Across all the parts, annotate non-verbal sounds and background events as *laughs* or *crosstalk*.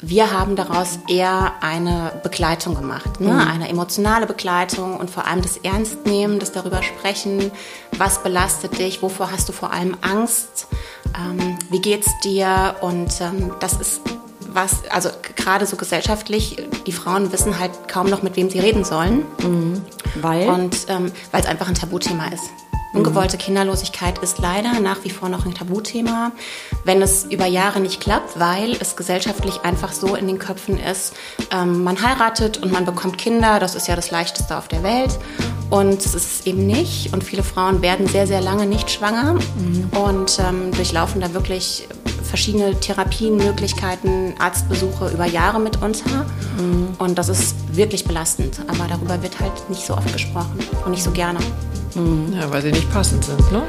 Wir haben daraus eher eine Begleitung gemacht, ne? Mhm. eine emotionale Begleitung und vor allem das Ernstnehmen, das darüber sprechen, was belastet dich, wovor hast du vor allem Angst, ähm, wie geht's dir und ähm, das ist was, also gerade so gesellschaftlich, die Frauen wissen halt kaum noch, mit wem sie reden sollen. Mhm. Weil? Und ähm, weil es einfach ein Tabuthema ist. Ungewollte Kinderlosigkeit ist leider nach wie vor noch ein Tabuthema, wenn es über Jahre nicht klappt, weil es gesellschaftlich einfach so in den Köpfen ist, ähm, man heiratet und man bekommt Kinder, das ist ja das Leichteste auf der Welt. Und es ist es eben nicht. Und viele Frauen werden sehr, sehr lange nicht schwanger mhm. und ähm, durchlaufen da wirklich verschiedene Therapien, Möglichkeiten, Arztbesuche über Jahre mitunter. Mhm. Und das ist wirklich belastend. Aber darüber wird halt nicht so oft gesprochen und nicht so gerne. Mhm. Ja, weil sie nicht passend sind, ne?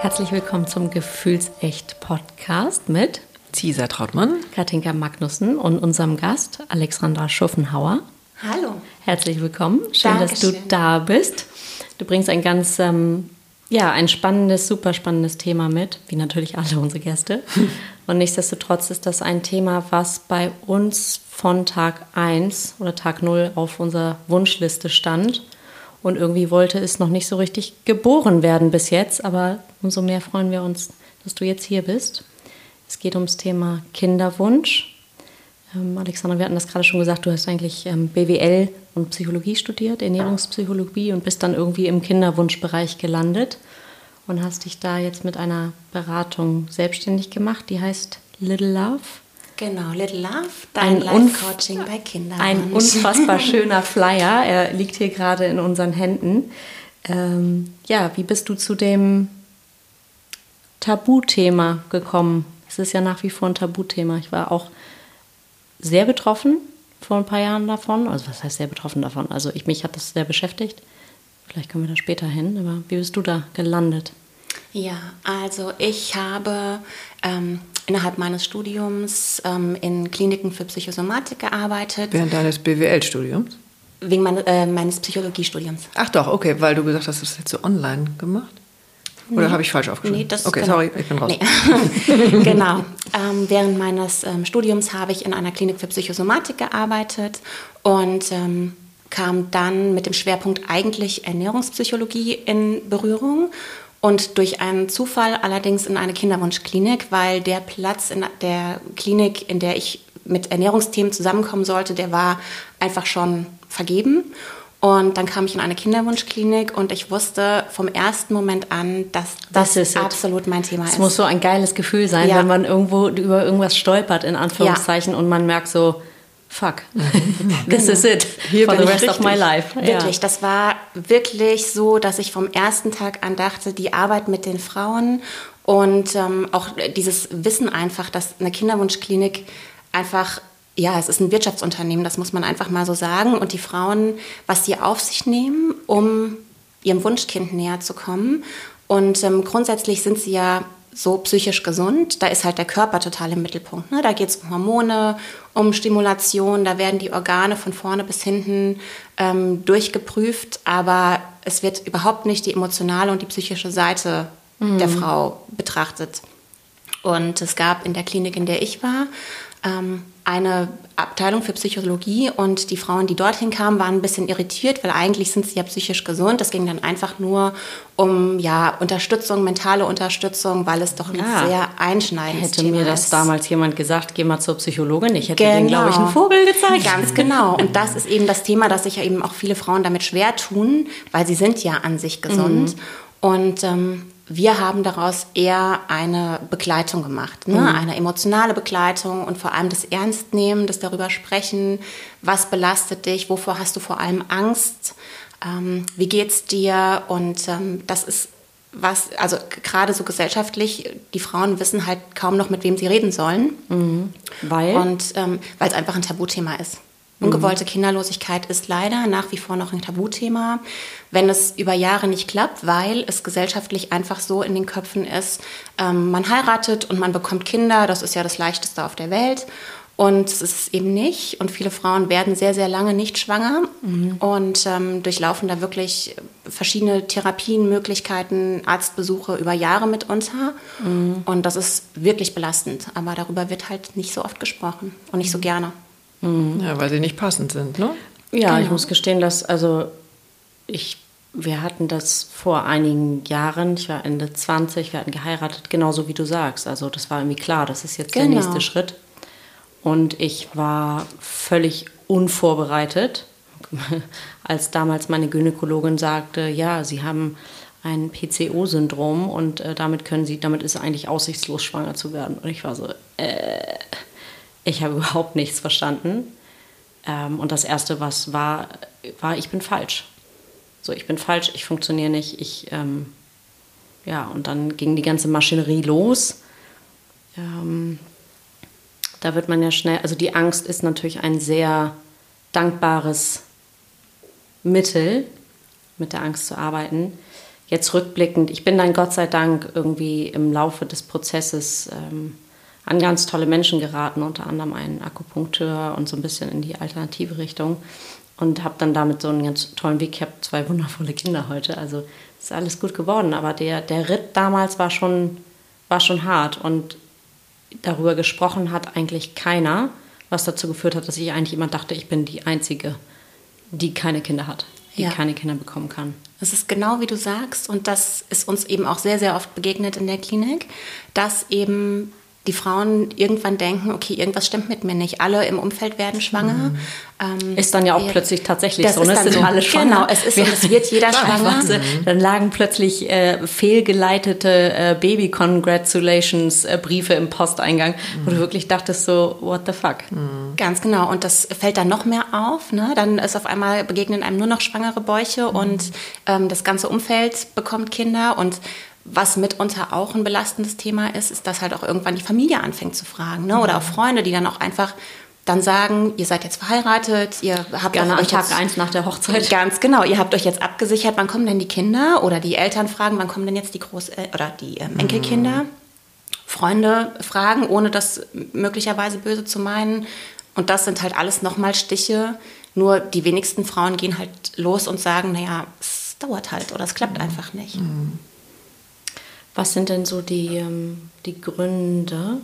Herzlich willkommen zum Gefühlsecht-Podcast mit Cesar Trautmann, Katinka Magnussen und unserem Gast Alexandra Schuffenhauer. Hallo. Herzlich willkommen. Schön, Dankeschön. dass du da bist. Du bringst ein ganz, ähm, ja, ein spannendes, super spannendes Thema mit, wie natürlich alle unsere Gäste. *laughs* Und nichtsdestotrotz ist das ein Thema, was bei uns von Tag 1 oder Tag 0 auf unserer Wunschliste stand und irgendwie wollte es noch nicht so richtig geboren werden bis jetzt. Aber umso mehr freuen wir uns, dass du jetzt hier bist. Es geht ums Thema Kinderwunsch. Ähm, Alexandra, wir hatten das gerade schon gesagt, du hast eigentlich ähm, BWL und Psychologie studiert, Ernährungspsychologie und bist dann irgendwie im Kinderwunschbereich gelandet und hast dich da jetzt mit einer Beratung selbstständig gemacht, die heißt Little Love. Genau, Little Love, dein Life-Coaching bei Kindern. Ein unfassbar *laughs* schöner Flyer. Er liegt hier gerade in unseren Händen. Ähm, ja, wie bist du zu dem Tabuthema gekommen? Es ist ja nach wie vor ein Tabuthema. Ich war auch sehr betroffen vor ein paar Jahren davon. Also was heißt sehr betroffen davon? Also ich, mich hat das sehr beschäftigt. Vielleicht kommen wir da später hin. Aber wie bist du da gelandet? Ja, also ich habe ähm, innerhalb meines Studiums ähm, in Kliniken für Psychosomatik gearbeitet. Während deines BWL-Studiums? Wegen mein, äh, meines Psychologiestudiums. Ach doch, okay, weil du gesagt hast, das jetzt so online gemacht. Oder nee. habe ich falsch aufgeschrieben? Nee, das okay, genau. sorry, ich bin raus. Nee. *laughs* genau. Ähm, während meines ähm, Studiums habe ich in einer Klinik für Psychosomatik gearbeitet und ähm, kam dann mit dem Schwerpunkt eigentlich Ernährungspsychologie in Berührung und durch einen Zufall allerdings in eine Kinderwunschklinik, weil der Platz in der Klinik, in der ich mit Ernährungsthemen zusammenkommen sollte, der war einfach schon vergeben. Und dann kam ich in eine Kinderwunschklinik und ich wusste vom ersten Moment an, dass das, das absolut mein Thema ist. Es muss so ein geiles Gefühl sein, ja. wenn man irgendwo über irgendwas stolpert, in Anführungszeichen, ja. und man merkt so, fuck, *laughs* this is it Hier for the rest of my life. Wirklich, ja. das war wirklich so, dass ich vom ersten Tag an dachte, die Arbeit mit den Frauen und ähm, auch dieses Wissen einfach, dass eine Kinderwunschklinik einfach ja, es ist ein Wirtschaftsunternehmen, das muss man einfach mal so sagen. Und die Frauen, was sie auf sich nehmen, um ihrem Wunschkind näher zu kommen. Und ähm, grundsätzlich sind sie ja so psychisch gesund. Da ist halt der Körper total im Mittelpunkt. Ne? Da geht es um Hormone, um Stimulation, da werden die Organe von vorne bis hinten ähm, durchgeprüft, aber es wird überhaupt nicht die emotionale und die psychische Seite mhm. der Frau betrachtet. Und es gab in der Klinik, in der ich war, ähm, eine Abteilung für Psychologie und die Frauen, die dorthin kamen, waren ein bisschen irritiert, weil eigentlich sind sie ja psychisch gesund. Es ging dann einfach nur um ja Unterstützung, mentale Unterstützung, weil es doch ein ja. sehr einschneidendes Hätte Thema mir das ist. damals jemand gesagt, geh mal zur Psychologin, ich hätte genau. denen, glaube ich, einen Vogel gezeigt. Ganz genau. Und das ist eben das Thema, dass sich ja eben auch viele Frauen damit schwer tun, weil sie sind ja an sich gesund. Mhm. Und ähm, wir haben daraus eher eine Begleitung gemacht, ne? Mhm. eine emotionale Begleitung und vor allem das Ernstnehmen, das darüber sprechen, was belastet dich, wovor hast du vor allem Angst, ähm, wie geht's dir und ähm, das ist was, also gerade so gesellschaftlich, die Frauen wissen halt kaum noch, mit wem sie reden sollen. Mhm. Weil? Und ähm, weil es einfach ein Tabuthema ist. Ungewollte Kinderlosigkeit ist leider nach wie vor noch ein Tabuthema, wenn es über Jahre nicht klappt, weil es gesellschaftlich einfach so in den Köpfen ist, ähm, man heiratet und man bekommt Kinder, das ist ja das Leichteste auf der Welt. Und es ist eben nicht. Und viele Frauen werden sehr, sehr lange nicht schwanger mhm. und ähm, durchlaufen da wirklich verschiedene Therapien, Möglichkeiten, Arztbesuche über Jahre mitunter. Mhm. Und das ist wirklich belastend. Aber darüber wird halt nicht so oft gesprochen und nicht so gerne. Mhm. Ja, weil sie nicht passend sind, ne? Ja, genau. ich muss gestehen, dass, also ich, wir hatten das vor einigen Jahren, ich war Ende 20, wir hatten geheiratet, genauso wie du sagst. Also das war irgendwie klar, das ist jetzt genau. der nächste Schritt. Und ich war völlig unvorbereitet, *laughs* als damals meine Gynäkologin sagte, ja, Sie haben ein PCO-Syndrom und äh, damit können Sie, damit ist eigentlich aussichtslos schwanger zu werden. Und ich war so, äh, ich habe *laughs* überhaupt nichts verstanden. Ähm, und das erste, was war, war, ich bin falsch. So, ich bin falsch, ich funktioniere nicht, ich, ähm, ja, und dann ging die ganze Maschinerie los. Ähm, da wird man ja schnell, also die Angst ist natürlich ein sehr dankbares Mittel, mit der Angst zu arbeiten. Jetzt rückblickend, ich bin dann Gott sei Dank irgendwie im Laufe des Prozesses ähm, an ganz tolle Menschen geraten, unter anderem einen Akupunkteur und so ein bisschen in die alternative Richtung und habe dann damit so einen ganz tollen Weg. Ich habe zwei wundervolle Kinder heute, also ist alles gut geworden. Aber der, der Ritt damals war schon, war schon hart und darüber gesprochen hat eigentlich keiner, was dazu geführt hat, dass ich eigentlich immer dachte, ich bin die Einzige, die keine Kinder hat, die ja. keine Kinder bekommen kann. Das ist genau wie du sagst und das ist uns eben auch sehr, sehr oft begegnet in der Klinik, dass eben die Frauen irgendwann denken, okay, irgendwas stimmt mit mir nicht. Alle im Umfeld werden schwanger. Mhm. Ähm, ist dann ja auch wir, plötzlich tatsächlich so, ne? Es sind so. alle schwanger. Genau, es ist und es wird jeder schwanger. Mhm. Dann lagen plötzlich äh, fehlgeleitete äh, Baby-Congratulations-Briefe im Posteingang, mhm. wo du wirklich dachtest so, what the fuck? Mhm. Ganz genau. Und das fällt dann noch mehr auf. Ne? Dann ist auf einmal begegnen einem nur noch schwangere Bäuche mhm. und ähm, das ganze Umfeld bekommt Kinder und was mitunter auch ein belastendes Thema ist, ist, dass halt auch irgendwann die Familie anfängt zu fragen. Ne? Oder auch Freunde, die dann auch einfach dann sagen, ihr seid jetzt verheiratet, ihr habt Gerne euch Tag jetzt, eins nach der Hochzeit. Ganz genau, ihr habt euch jetzt abgesichert, wann kommen denn die Kinder? Oder die Eltern fragen, wann kommen denn jetzt die Groß- oder die ähm, Enkelkinder? Mhm. Freunde fragen, ohne das möglicherweise böse zu meinen. Und das sind halt alles nochmal Stiche. Nur die wenigsten Frauen gehen halt los und sagen, naja, es dauert halt oder es klappt mhm. einfach nicht. Mhm. Was sind denn so die, ähm, die Gründe,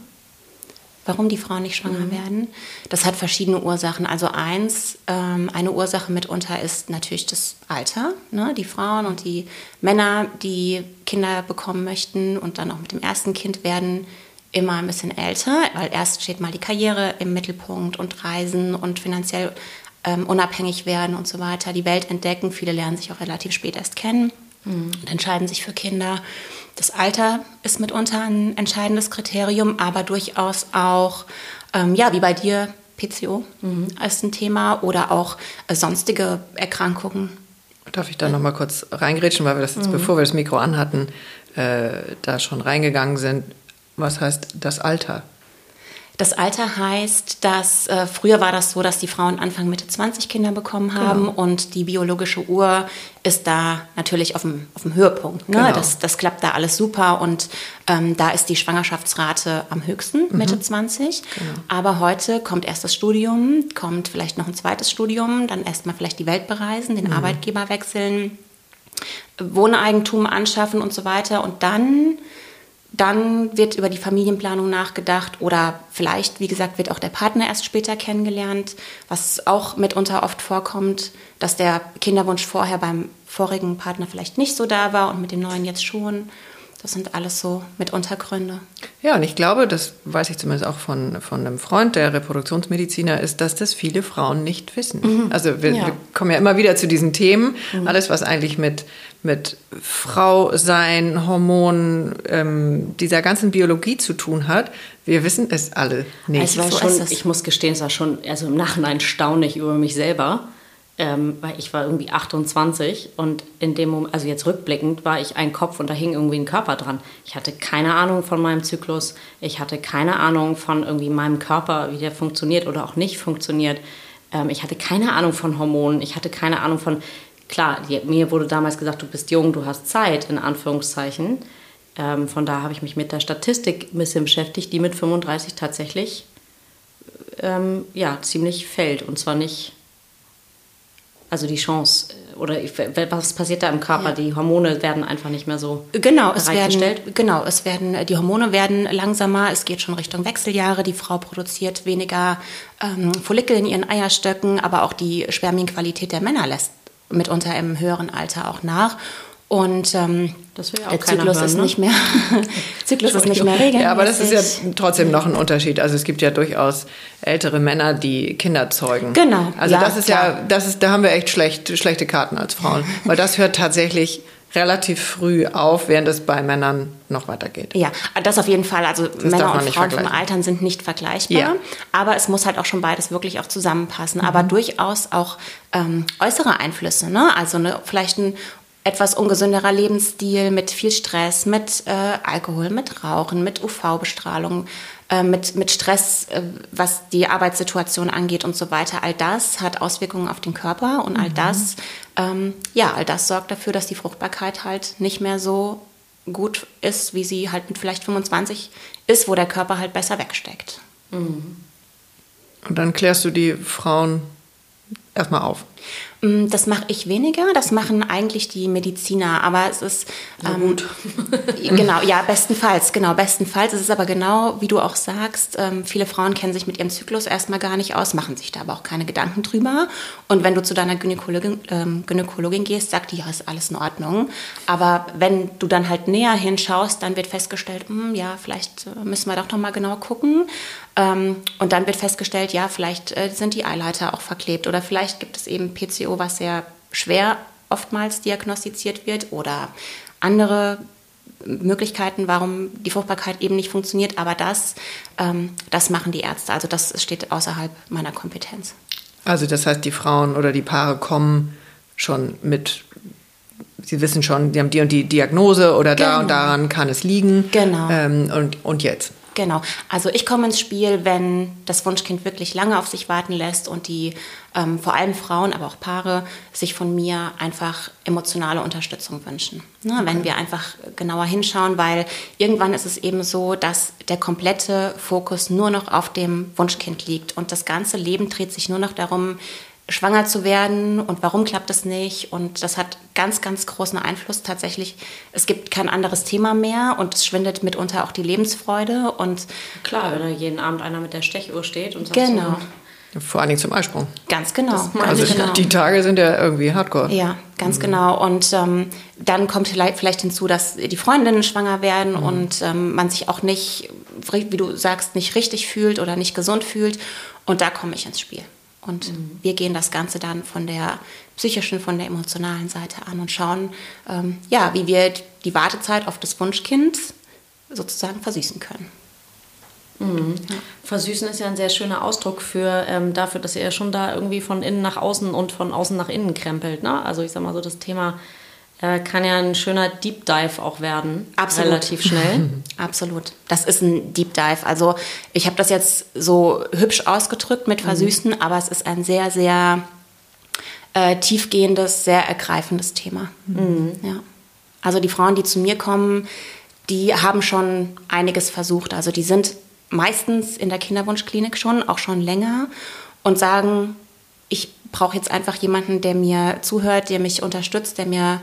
warum die Frauen nicht schwanger mhm. werden? Das hat verschiedene Ursachen. Also eins, ähm, eine Ursache mitunter ist natürlich das Alter. Ne? Die Frauen und die Männer, die Kinder bekommen möchten und dann auch mit dem ersten Kind werden immer ein bisschen älter, weil erst steht mal die Karriere im Mittelpunkt und Reisen und finanziell ähm, unabhängig werden und so weiter, die Welt entdecken. Viele lernen sich auch relativ spät erst kennen mhm. und entscheiden sich für Kinder. Das Alter ist mitunter ein entscheidendes Kriterium, aber durchaus auch, ähm, ja, wie bei dir, PCO mhm. ist ein Thema oder auch äh, sonstige Erkrankungen. Darf ich da noch mal kurz reingrätschen, weil wir das jetzt, mhm. bevor wir das Mikro anhatten, äh, da schon reingegangen sind. Was heißt das Alter? Das Alter heißt, dass äh, früher war das so, dass die Frauen Anfang Mitte 20 Kinder bekommen haben genau. und die biologische Uhr ist da natürlich auf dem, auf dem Höhepunkt. Ne? Genau. Das, das klappt da alles super und ähm, da ist die Schwangerschaftsrate am höchsten, mhm. Mitte 20. Genau. Aber heute kommt erst das Studium, kommt vielleicht noch ein zweites Studium, dann erstmal vielleicht die Welt bereisen, den mhm. Arbeitgeber wechseln, Wohneigentum anschaffen und so weiter und dann dann wird über die Familienplanung nachgedacht oder vielleicht, wie gesagt, wird auch der Partner erst später kennengelernt, was auch mitunter oft vorkommt, dass der Kinderwunsch vorher beim vorigen Partner vielleicht nicht so da war und mit dem neuen jetzt schon. Das sind alles so mit Untergründe. Ja, und ich glaube, das weiß ich zumindest auch von, von einem Freund, der Reproduktionsmediziner ist, dass das viele Frauen nicht wissen. Mhm. Also wir, ja. wir, kommen ja immer wieder zu diesen Themen. Mhm. Alles, was eigentlich mit, mit Frau sein, Hormonen, ähm, dieser ganzen Biologie zu tun hat, wir wissen es alle nicht. War so schon, ich muss gestehen, es war schon also im Nachhinein staunig über mich selber ähm, weil ich war irgendwie 28 und in dem Moment, also jetzt rückblickend, war ich ein Kopf und da hing irgendwie ein Körper dran. Ich hatte keine Ahnung von meinem Zyklus, ich hatte keine Ahnung von irgendwie meinem Körper, wie der funktioniert oder auch nicht funktioniert. Ähm, ich hatte keine Ahnung von Hormonen, ich hatte keine Ahnung von, klar, mir wurde damals gesagt, du bist jung, du hast Zeit, in Anführungszeichen. Ähm, von da habe ich mich mit der Statistik ein bisschen beschäftigt, die mit 35 tatsächlich ähm, ja, ziemlich fällt. Und zwar nicht, also die Chance, äh, oder was passiert da im Körper? Ja. Die Hormone werden einfach nicht mehr so genau, es werden, Genau, es werden, die Hormone werden langsamer, es geht schon Richtung Wechseljahre, die Frau produziert weniger ähm, Follikel in ihren Eierstöcken, aber auch die Spermienqualität der Männer lässt mitunter im höheren Alter auch nach. Und ähm, der Zyklus hören, ist ne? nicht mehr *laughs* Zyklus ist nicht mehr regelmäßig. Ja, aber das ist ja trotzdem noch ein Unterschied. Also es gibt ja durchaus ältere Männer, die Kinder zeugen. Genau. Also ja, das ist klar. ja, das ist, da haben wir echt schlecht, schlechte Karten als Frauen, weil das hört tatsächlich relativ früh auf, während es bei Männern noch weitergeht. Ja, das auf jeden Fall. Also das Männer und Frauen vom Altern sind nicht vergleichbar. Ja. Aber es muss halt auch schon beides wirklich auch zusammenpassen. Mhm. Aber durchaus auch ähm, äußere Einflüsse. Ne? Also eine, vielleicht ein etwas ungesünderer Lebensstil mit viel Stress, mit äh, Alkohol, mit Rauchen, mit UV-Bestrahlung, äh, mit, mit Stress, äh, was die Arbeitssituation angeht und so weiter. All das hat Auswirkungen auf den Körper und all mhm. das, ähm, ja, all das sorgt dafür, dass die Fruchtbarkeit halt nicht mehr so gut ist, wie sie halt mit vielleicht 25 ist, wo der Körper halt besser wegsteckt. Mhm. Und dann klärst du die Frauen erstmal auf. Mm, das mache ich weniger, das machen eigentlich die Mediziner, aber es ist ähm, gut. *laughs* genau, ja, bestenfalls, genau, bestenfalls. Es ist aber genau, wie du auch sagst, ähm, viele Frauen kennen sich mit ihrem Zyklus erstmal gar nicht aus, machen sich da aber auch keine Gedanken drüber. Und wenn du zu deiner Gynäkologin, ähm, Gynäkologin gehst, sagt die, ja, ist alles in Ordnung. Aber wenn du dann halt näher hinschaust, dann wird festgestellt, mh, hm, ja, vielleicht äh, müssen wir doch noch mal genau gucken. Ähm, und dann wird festgestellt, ja, vielleicht äh, sind die Eileiter auch verklebt oder vielleicht gibt es eben PCO, was sehr schwer oftmals diagnostiziert wird oder andere Möglichkeiten, warum die Fruchtbarkeit eben nicht funktioniert. Aber das, ähm, das machen die Ärzte. Also das steht außerhalb meiner Kompetenz. Also das heißt, die Frauen oder die Paare kommen schon mit, sie wissen schon, sie haben die und die Diagnose oder genau. da und genau. daran kann es liegen. Genau. Ähm, und, und jetzt? Genau. Also ich komme ins Spiel, wenn das Wunschkind wirklich lange auf sich warten lässt und die ähm, vor allem Frauen, aber auch Paare sich von mir einfach emotionale Unterstützung wünschen. Ne? Okay. Wenn wir einfach genauer hinschauen, weil irgendwann ist es eben so, dass der komplette Fokus nur noch auf dem Wunschkind liegt und das ganze Leben dreht sich nur noch darum, schwanger zu werden und warum klappt es nicht. Und das hat ganz, ganz großen Einfluss tatsächlich. Es gibt kein anderes Thema mehr und es schwindet mitunter auch die Lebensfreude. Und Klar, wenn da jeden Abend einer mit der Stechuhr steht und sagt genau. So, vor allen Dingen zum Eisprung. Ganz genau. Also genau. die Tage sind ja irgendwie hardcore. Ja, ganz mhm. genau. Und ähm, dann kommt vielleicht hinzu, dass die Freundinnen schwanger werden mhm. und ähm, man sich auch nicht, wie du sagst, nicht richtig fühlt oder nicht gesund fühlt. Und da komme ich ins Spiel. Und mhm. wir gehen das Ganze dann von der psychischen, von der emotionalen Seite an und schauen, ähm, ja, wie wir die Wartezeit auf das Wunschkind sozusagen versüßen können. Mhm. Ja. Versüßen ist ja ein sehr schöner Ausdruck für ähm, dafür, dass ihr ja schon da irgendwie von innen nach außen und von außen nach innen krempelt. Ne? Also ich sag mal so das Thema äh, kann ja ein schöner Deep Dive auch werden. Absolut. Relativ schnell. *laughs* Absolut. Das ist ein Deep Dive. Also ich habe das jetzt so hübsch ausgedrückt mit Versüßen, mhm. aber es ist ein sehr, sehr äh, tiefgehendes, sehr ergreifendes Thema. Mhm. Ja. Also die Frauen, die zu mir kommen, die haben schon einiges versucht. Also die sind meistens in der Kinderwunschklinik schon, auch schon länger und sagen, ich brauche jetzt einfach jemanden, der mir zuhört, der mich unterstützt, der mir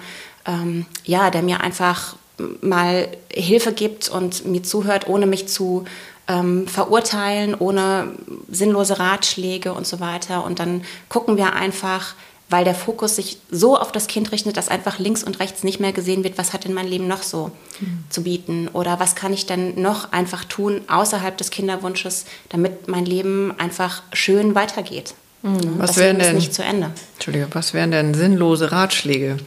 ähm, ja, der mir einfach mal Hilfe gibt und mir zuhört, ohne mich zu ähm, verurteilen, ohne sinnlose Ratschläge und so weiter. Und dann gucken wir einfach, weil der Fokus sich so auf das Kind richtet, dass einfach links und rechts nicht mehr gesehen wird, was hat in meinem Leben noch so mhm. zu bieten oder was kann ich denn noch einfach tun außerhalb des Kinderwunsches, damit mein Leben einfach schön weitergeht. Mhm. Was wären denn nicht zu Ende? Entschuldige, was wären denn sinnlose Ratschläge?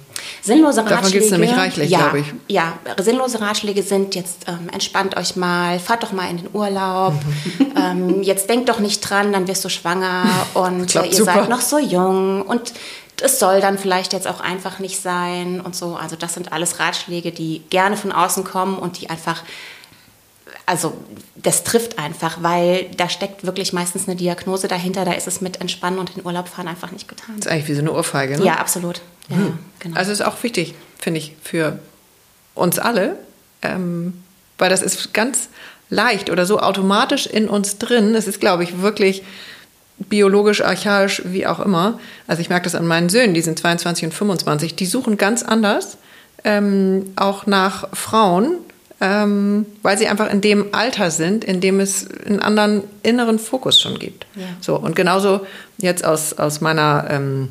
Sinnlose Ratschläge. Davon gibt es nämlich reichlich, ja, glaube ich. Ja, sinnlose Ratschläge sind jetzt ähm, entspannt euch mal, fahrt doch mal in den Urlaub. *laughs* ähm, jetzt denkt doch nicht dran, dann wirst du schwanger und äh, ihr super. seid noch so jung und es soll dann vielleicht jetzt auch einfach nicht sein und so. Also das sind alles Ratschläge, die gerne von außen kommen und die einfach also das trifft einfach, weil da steckt wirklich meistens eine Diagnose dahinter. Da ist es mit Entspannen und in Urlaub fahren einfach nicht getan. Das ist eigentlich wie so eine Ohrfeige, ne? Ja, absolut. Ja, hm. genau. Also ist auch wichtig, finde ich, für uns alle, ähm, weil das ist ganz leicht oder so automatisch in uns drin. Es ist, glaube ich, wirklich biologisch, archaisch, wie auch immer. Also ich merke das an meinen Söhnen, die sind 22 und 25, die suchen ganz anders, ähm, auch nach Frauen, ähm, weil sie einfach in dem Alter sind, in dem es einen anderen inneren Fokus schon gibt. Ja. So, und genauso jetzt aus, aus meiner ähm,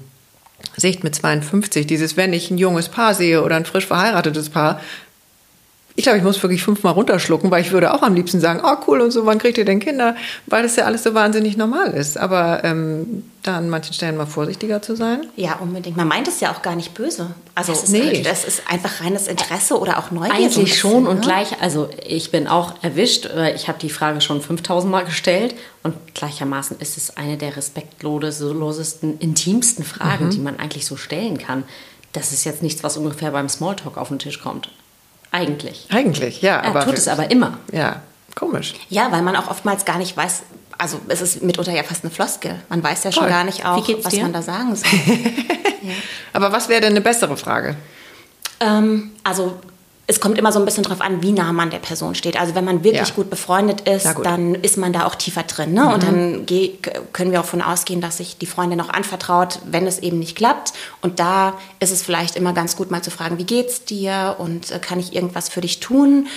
Sicht mit 52, dieses, wenn ich ein junges Paar sehe oder ein frisch verheiratetes Paar, ich glaube, ich muss wirklich fünfmal runterschlucken, weil ich würde auch am liebsten sagen, oh cool und so, wann kriegt ihr denn Kinder? Weil das ja alles so wahnsinnig normal ist. Aber ähm, da an manchen Stellen mal vorsichtiger zu sein. Ja, unbedingt. Man meint es ja auch gar nicht böse. Also das ist, nee. das ist einfach reines Interesse oder auch Neugier. Eigentlich so schon und ne? gleich, also ich bin auch erwischt, ich habe die Frage schon 5000 Mal gestellt und gleichermaßen ist es eine der respektlosesten, intimsten Fragen, mhm. die man eigentlich so stellen kann. Das ist jetzt nichts, was ungefähr beim Smalltalk auf den Tisch kommt. Eigentlich. Eigentlich, ja. Er aber tut es aber immer. Ja, komisch. Ja, weil man auch oftmals gar nicht weiß, also es ist mitunter ja fast eine Floskel. Man weiß ja schon gar nicht auch, was man da sagen soll. *laughs* ja. Aber was wäre denn eine bessere Frage? Ähm, also es kommt immer so ein bisschen drauf an, wie nah man der Person steht. Also wenn man wirklich ja. gut befreundet ist, gut. dann ist man da auch tiefer drin. Ne? Mhm. Und dann können wir auch davon ausgehen, dass sich die Freundin auch anvertraut, wenn es eben nicht klappt. Und da ist es vielleicht immer ganz gut, mal zu fragen, wie geht's dir und äh, kann ich irgendwas für dich tun?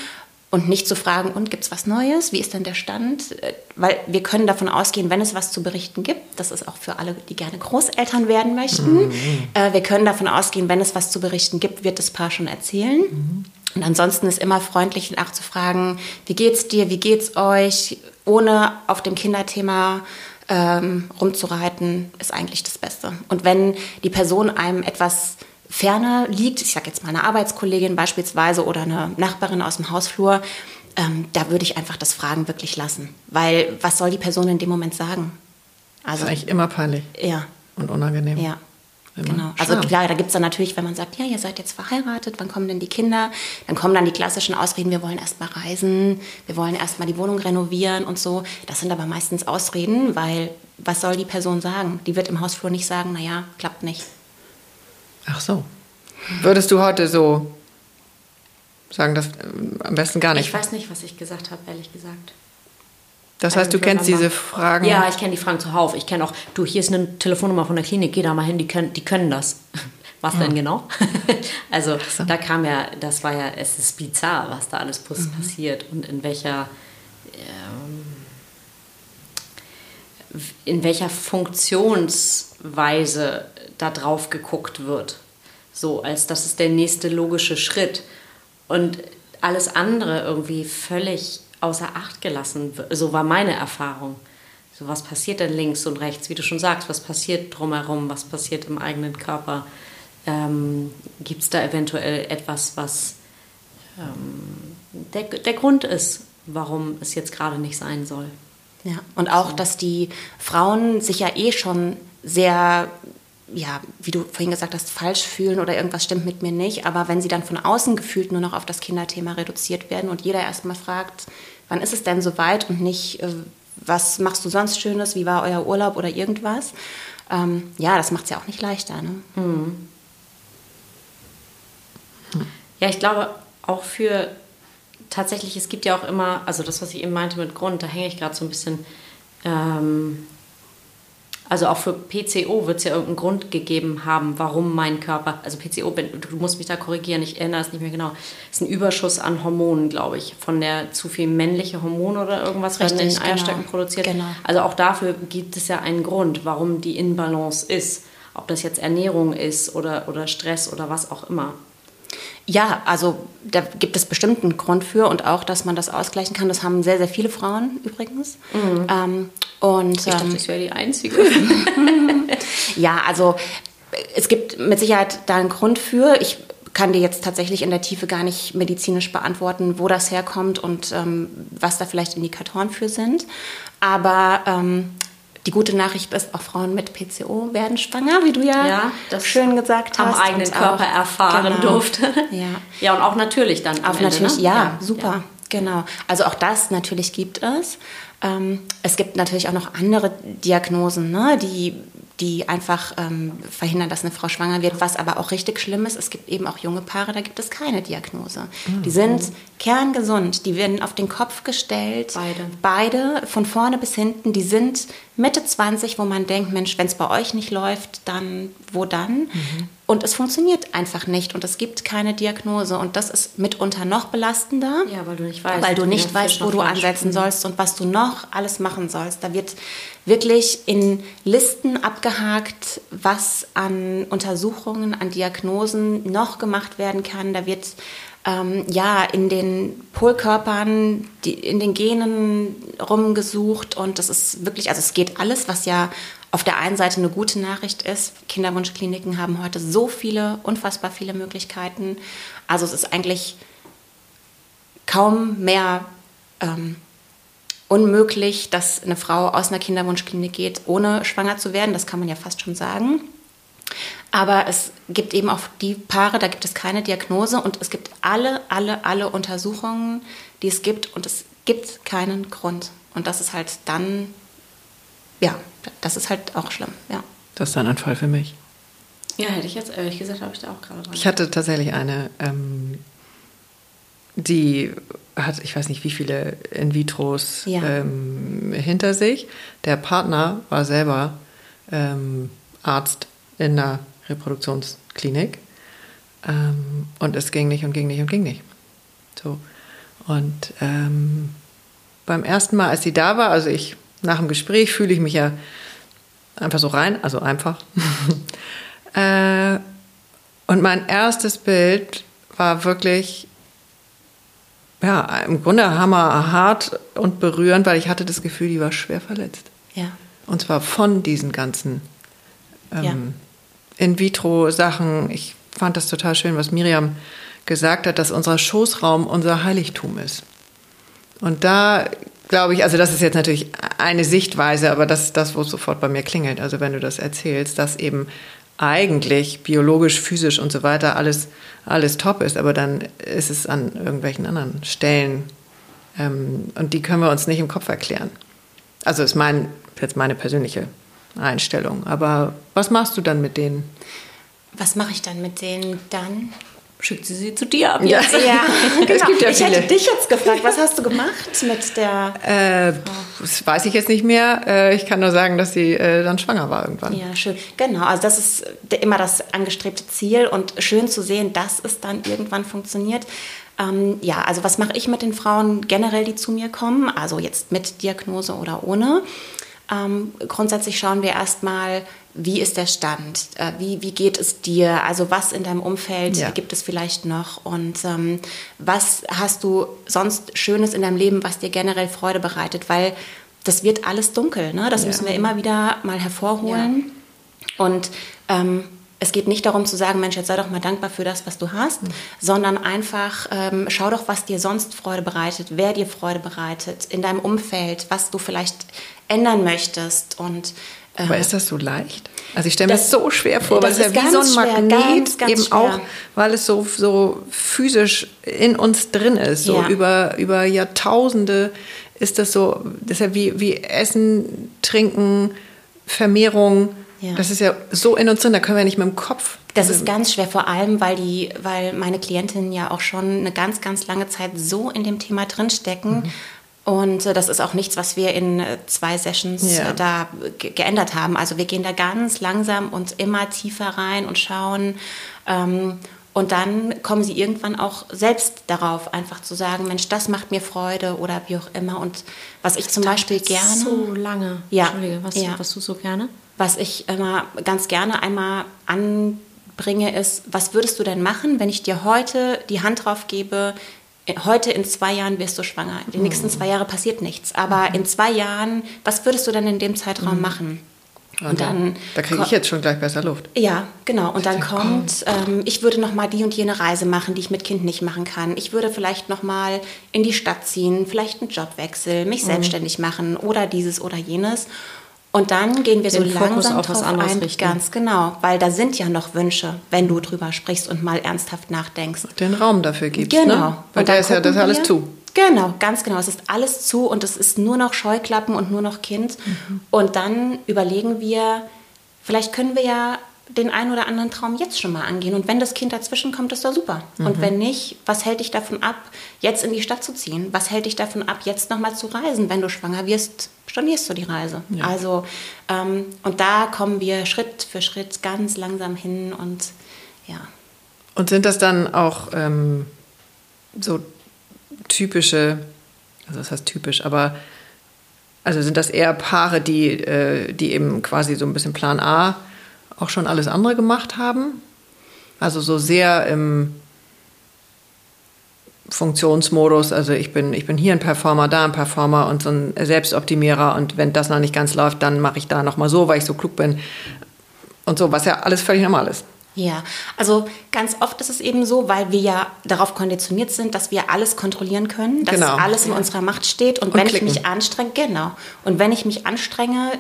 und nicht zu fragen, und gibt es was Neues? Wie ist denn der Stand? Äh, weil wir können davon ausgehen, wenn es was zu berichten gibt, das ist auch für alle, die gerne Großeltern werden möchten, mhm. äh, wir können davon ausgehen, wenn es was zu berichten gibt, wird das Paar schon erzählen. Mhm. Und ansonsten ist immer freundlich nachzufragen, wie geht's dir, wie geht's euch, ohne auf dem Kinderthema ähm, rumzureiten, ist eigentlich das Beste. Und wenn die Person einem etwas ferner liegt, ich sage jetzt mal eine Arbeitskollegin beispielsweise oder eine Nachbarin aus dem Hausflur, ähm, da würde ich einfach das Fragen wirklich lassen. Weil was soll die Person in dem Moment sagen? Also, das ist eigentlich immer peinlich. Ja. Und unangenehm. Ja. Genau. Also klar, da gibt es dann natürlich, wenn man sagt, ja, ihr seid jetzt verheiratet, wann kommen denn die Kinder? Dann kommen dann die klassischen Ausreden, wir wollen erst mal reisen, wir wollen erst mal die Wohnung renovieren und so. Das sind aber meistens Ausreden, weil was soll die Person sagen? Die wird im Hausflur nicht sagen, naja, klappt nicht. Ach so. Würdest du heute so sagen, dass äh, am besten gar nicht? Ich weiß nicht, was ich gesagt habe, ehrlich gesagt. Das heißt, du kennst diese Fragen? Ja, ich kenne die Fragen zuhauf. Ich kenne auch, du, hier ist eine Telefonnummer von der Klinik, geh da mal hin, die können, die können das. *laughs* Was denn genau? *laughs* also so. da kam ja, das war ja, es ist bizarr, was da alles mhm. passiert und in welcher, ähm, in welcher Funktionsweise da drauf geguckt wird. So, als das ist der nächste logische Schritt. Und alles andere irgendwie völlig außer Acht gelassen wird. So war meine Erfahrung. So, was passiert denn links und rechts, wie du schon sagst, was passiert drumherum, was passiert im eigenen Körper? Ähm, Gibt es da eventuell etwas, was ähm, der, der Grund ist, warum es jetzt gerade nicht sein soll? Ja, und auch, so. dass die Frauen sich ja eh schon sehr ja, wie du vorhin gesagt hast, falsch fühlen oder irgendwas stimmt mit mir nicht. Aber wenn sie dann von außen gefühlt nur noch auf das Kinderthema reduziert werden und jeder erstmal fragt, wann ist es denn soweit und nicht, äh, was machst du sonst Schönes, wie war euer Urlaub oder irgendwas, ähm, ja, das macht es ja auch nicht leichter. Ne? Mhm. Ja, ich glaube auch für tatsächlich, es gibt ja auch immer, also das, was ich eben meinte mit Grund, da hänge ich gerade so ein bisschen. Ähm, also auch für PCO wird es ja irgendeinen Grund gegeben haben, warum mein Körper, also PCO, du musst mich da korrigieren, ich erinnere es nicht mehr genau, ist ein Überschuss an Hormonen, glaube ich, von der zu viel männliche Hormone oder irgendwas werden in den Eierstöcken genau. produziert. Genau. Also auch dafür gibt es ja einen Grund, warum die Inbalance ist, ob das jetzt Ernährung ist oder, oder Stress oder was auch immer. Ja, also da gibt es bestimmt einen Grund für und auch, dass man das ausgleichen kann. Das haben sehr, sehr viele Frauen übrigens. Mhm. Ähm, und, ich dachte, ähm, ich wäre die Einzige. *laughs* ja, also es gibt mit Sicherheit da einen Grund für. Ich kann dir jetzt tatsächlich in der Tiefe gar nicht medizinisch beantworten, wo das herkommt und ähm, was da vielleicht Indikatoren für sind. Aber ähm, die gute Nachricht ist, auch Frauen mit PCO werden schwanger, wie du ja, ja das schön gesagt am hast. Am eigenen Körper auch, erfahren genau. durfte. Ja. ja, und auch natürlich dann. Auch Ende, natürlich, ne? ja, ja, super. Ja. Genau. Also auch das natürlich gibt es. Ähm, es gibt natürlich auch noch andere Diagnosen, ne, die, die einfach ähm, verhindern, dass eine Frau schwanger wird. Was aber auch richtig schlimm ist, es gibt eben auch junge Paare, da gibt es keine Diagnose. Mhm. Die sind kerngesund. Die werden auf den Kopf gestellt. Beide. Beide, von vorne bis hinten. Die sind Mitte 20, wo man denkt, Mensch, wenn es bei euch nicht läuft, dann wo dann? Mhm. Und es funktioniert einfach nicht und es gibt keine Diagnose. Und das ist mitunter noch belastender. Ja, weil du nicht weißt. Weil du nicht weißt, wo du ansetzen sollst und was du noch alles machen sollst. Da wird wirklich in Listen abgehakt, was an Untersuchungen, an Diagnosen noch gemacht werden kann. Da wird ähm, ja in den Polkörpern, die, in den Genen rumgesucht und das ist wirklich, also es geht alles, was ja auf der einen Seite eine gute Nachricht ist. Kinderwunschkliniken haben heute so viele, unfassbar viele Möglichkeiten. Also es ist eigentlich kaum mehr ähm, unmöglich, dass eine Frau aus einer Kinderwunschklinik geht, ohne schwanger zu werden. Das kann man ja fast schon sagen. Aber es gibt eben auch die Paare, da gibt es keine Diagnose und es gibt alle, alle, alle Untersuchungen, die es gibt und es gibt keinen Grund. Und das ist halt dann, ja, das ist halt auch schlimm, ja. Das ist dann ein Fall für mich. Ja, hätte ich jetzt ehrlich gesagt, habe ich da auch gerade dran. Ich hatte tatsächlich eine, ähm, die hat, ich weiß nicht, wie viele In-vitros ja. ähm, hinter sich. Der Partner war selber ähm, Arzt in einer Reproduktionsklinik. Ähm, und es ging nicht und ging nicht und ging nicht. So. Und ähm, beim ersten Mal, als sie da war, also ich nach dem Gespräch fühle ich mich ja einfach so rein, also einfach. *laughs* äh, und mein erstes Bild war wirklich ja, im Grunde hammerhart und berührend, weil ich hatte das Gefühl, die war schwer verletzt. Ja. Und zwar von diesen ganzen ähm. In-vitro-Sachen. Ich fand das total schön, was Miriam gesagt hat, dass unser Schoßraum unser Heiligtum ist. Und da glaube ich, also das ist jetzt natürlich eine Sichtweise, aber das ist das, wo es sofort bei mir klingelt. Also wenn du das erzählst, dass eben eigentlich biologisch, physisch und so weiter alles, alles top ist, aber dann ist es an irgendwelchen anderen Stellen ähm, und die können wir uns nicht im Kopf erklären. Also ist mein, jetzt meine persönliche Einstellung. Aber was machst du dann mit denen? Was mache ich dann mit denen dann? schickt sie sie zu dir ab. Ja, *laughs* ja *laughs* genau. ja ich hätte dich jetzt gefragt, was hast du gemacht mit der? Äh, das weiß ich jetzt nicht mehr. Äh, ich kann nur sagen, dass sie äh, dann schwanger war irgendwann. Ja, schön. Genau, also das ist immer das angestrebte Ziel und schön zu sehen, dass es dann irgendwann funktioniert. Ähm, ja, also was mache ich mit den Frauen generell, die zu mir kommen? Also jetzt mit Diagnose oder ohne. Ähm, grundsätzlich schauen wir erstmal, wie ist der Stand? Äh, wie, wie geht es dir? Also was in deinem Umfeld ja. gibt es vielleicht noch? Und ähm, was hast du sonst Schönes in deinem Leben, was dir generell Freude bereitet? Weil das wird alles dunkel. Ne? Das ja. müssen wir immer wieder mal hervorholen. Ja. Und ähm, es geht nicht darum zu sagen, Mensch, jetzt sei doch mal dankbar für das, was du hast, mhm. sondern einfach ähm, schau doch, was dir sonst Freude bereitet, wer dir Freude bereitet, in deinem Umfeld, was du vielleicht ändern möchtest. Und aber ist das so leicht? Also ich stelle mir das so schwer vor, weil es ja wie so ein Magnet, ganz, ganz eben schwer. auch, weil es so, so physisch in uns drin ist. So ja. über, über Jahrtausende ist das so, das ist ja wie, wie Essen, Trinken, Vermehrung. Ja. Das ist ja so in uns drin, da können wir nicht mit dem Kopf. Das ist ganz schwer, vor allem, weil, die, weil meine Klientinnen ja auch schon eine ganz, ganz lange Zeit so in dem Thema drinstecken. Mhm und äh, das ist auch nichts, was wir in äh, zwei Sessions ja. Äh, da geändert haben. Also wir gehen da ganz langsam und immer tiefer rein und schauen. Ähm, und dann kommen sie irgendwann auch selbst darauf, einfach zu sagen, Mensch, das macht mir Freude oder wie auch immer. Und was ich das zum Beispiel gerne. So lange. Ja. Entschuldige, was, ja. was du so gerne? Was ich immer ganz gerne einmal anbringe, ist, was würdest du denn machen, wenn ich dir heute die Hand drauf gebe, heute in zwei Jahren wirst du schwanger. In den nächsten zwei Jahren passiert nichts. Aber in zwei Jahren, was würdest du dann in dem Zeitraum mhm. machen? Und dann, da kriege ich jetzt schon gleich besser Luft. Ja, genau. Und dann kommt, ähm, ich würde noch mal die und jene Reise machen, die ich mit Kind nicht machen kann. Ich würde vielleicht noch mal in die Stadt ziehen, vielleicht einen Jobwechsel, mich mhm. selbstständig machen oder dieses oder jenes. Und dann gehen wir Den so langsam auf was anderes ein, richten. ganz genau, weil da sind ja noch Wünsche, wenn du drüber sprichst und mal ernsthaft nachdenkst. Den Raum dafür gibst, ne? genau. Ne? Weil da ist ja das alles zu. Genau, ganz genau. Es ist alles zu und es ist nur noch Scheuklappen und nur noch Kind. Mhm. Und dann überlegen wir, vielleicht können wir ja den einen oder anderen Traum jetzt schon mal angehen. Und wenn das Kind dazwischen kommt, ist doch super. Mhm. Und wenn nicht, was hält dich davon ab, jetzt in die Stadt zu ziehen? Was hält dich davon ab, jetzt nochmal zu reisen? Wenn du schwanger wirst, stornierst du die Reise. Ja. Also, ähm, und da kommen wir Schritt für Schritt ganz langsam hin und ja. Und sind das dann auch ähm, so typische, also das heißt typisch, aber also sind das eher Paare, die, äh, die eben quasi so ein bisschen Plan A auch schon alles andere gemacht haben? Also so sehr im Funktionsmodus, also ich bin, ich bin hier ein Performer, da ein Performer und so ein Selbstoptimierer und wenn das noch nicht ganz läuft, dann mache ich da nochmal so, weil ich so klug bin und so, was ja alles völlig normal ist. Ja, also ganz oft ist es eben so, weil wir ja darauf konditioniert sind, dass wir alles kontrollieren können, dass genau. alles in unserer Macht steht und, und wenn klicken. ich mich anstrenge, genau. Und wenn ich mich anstrenge,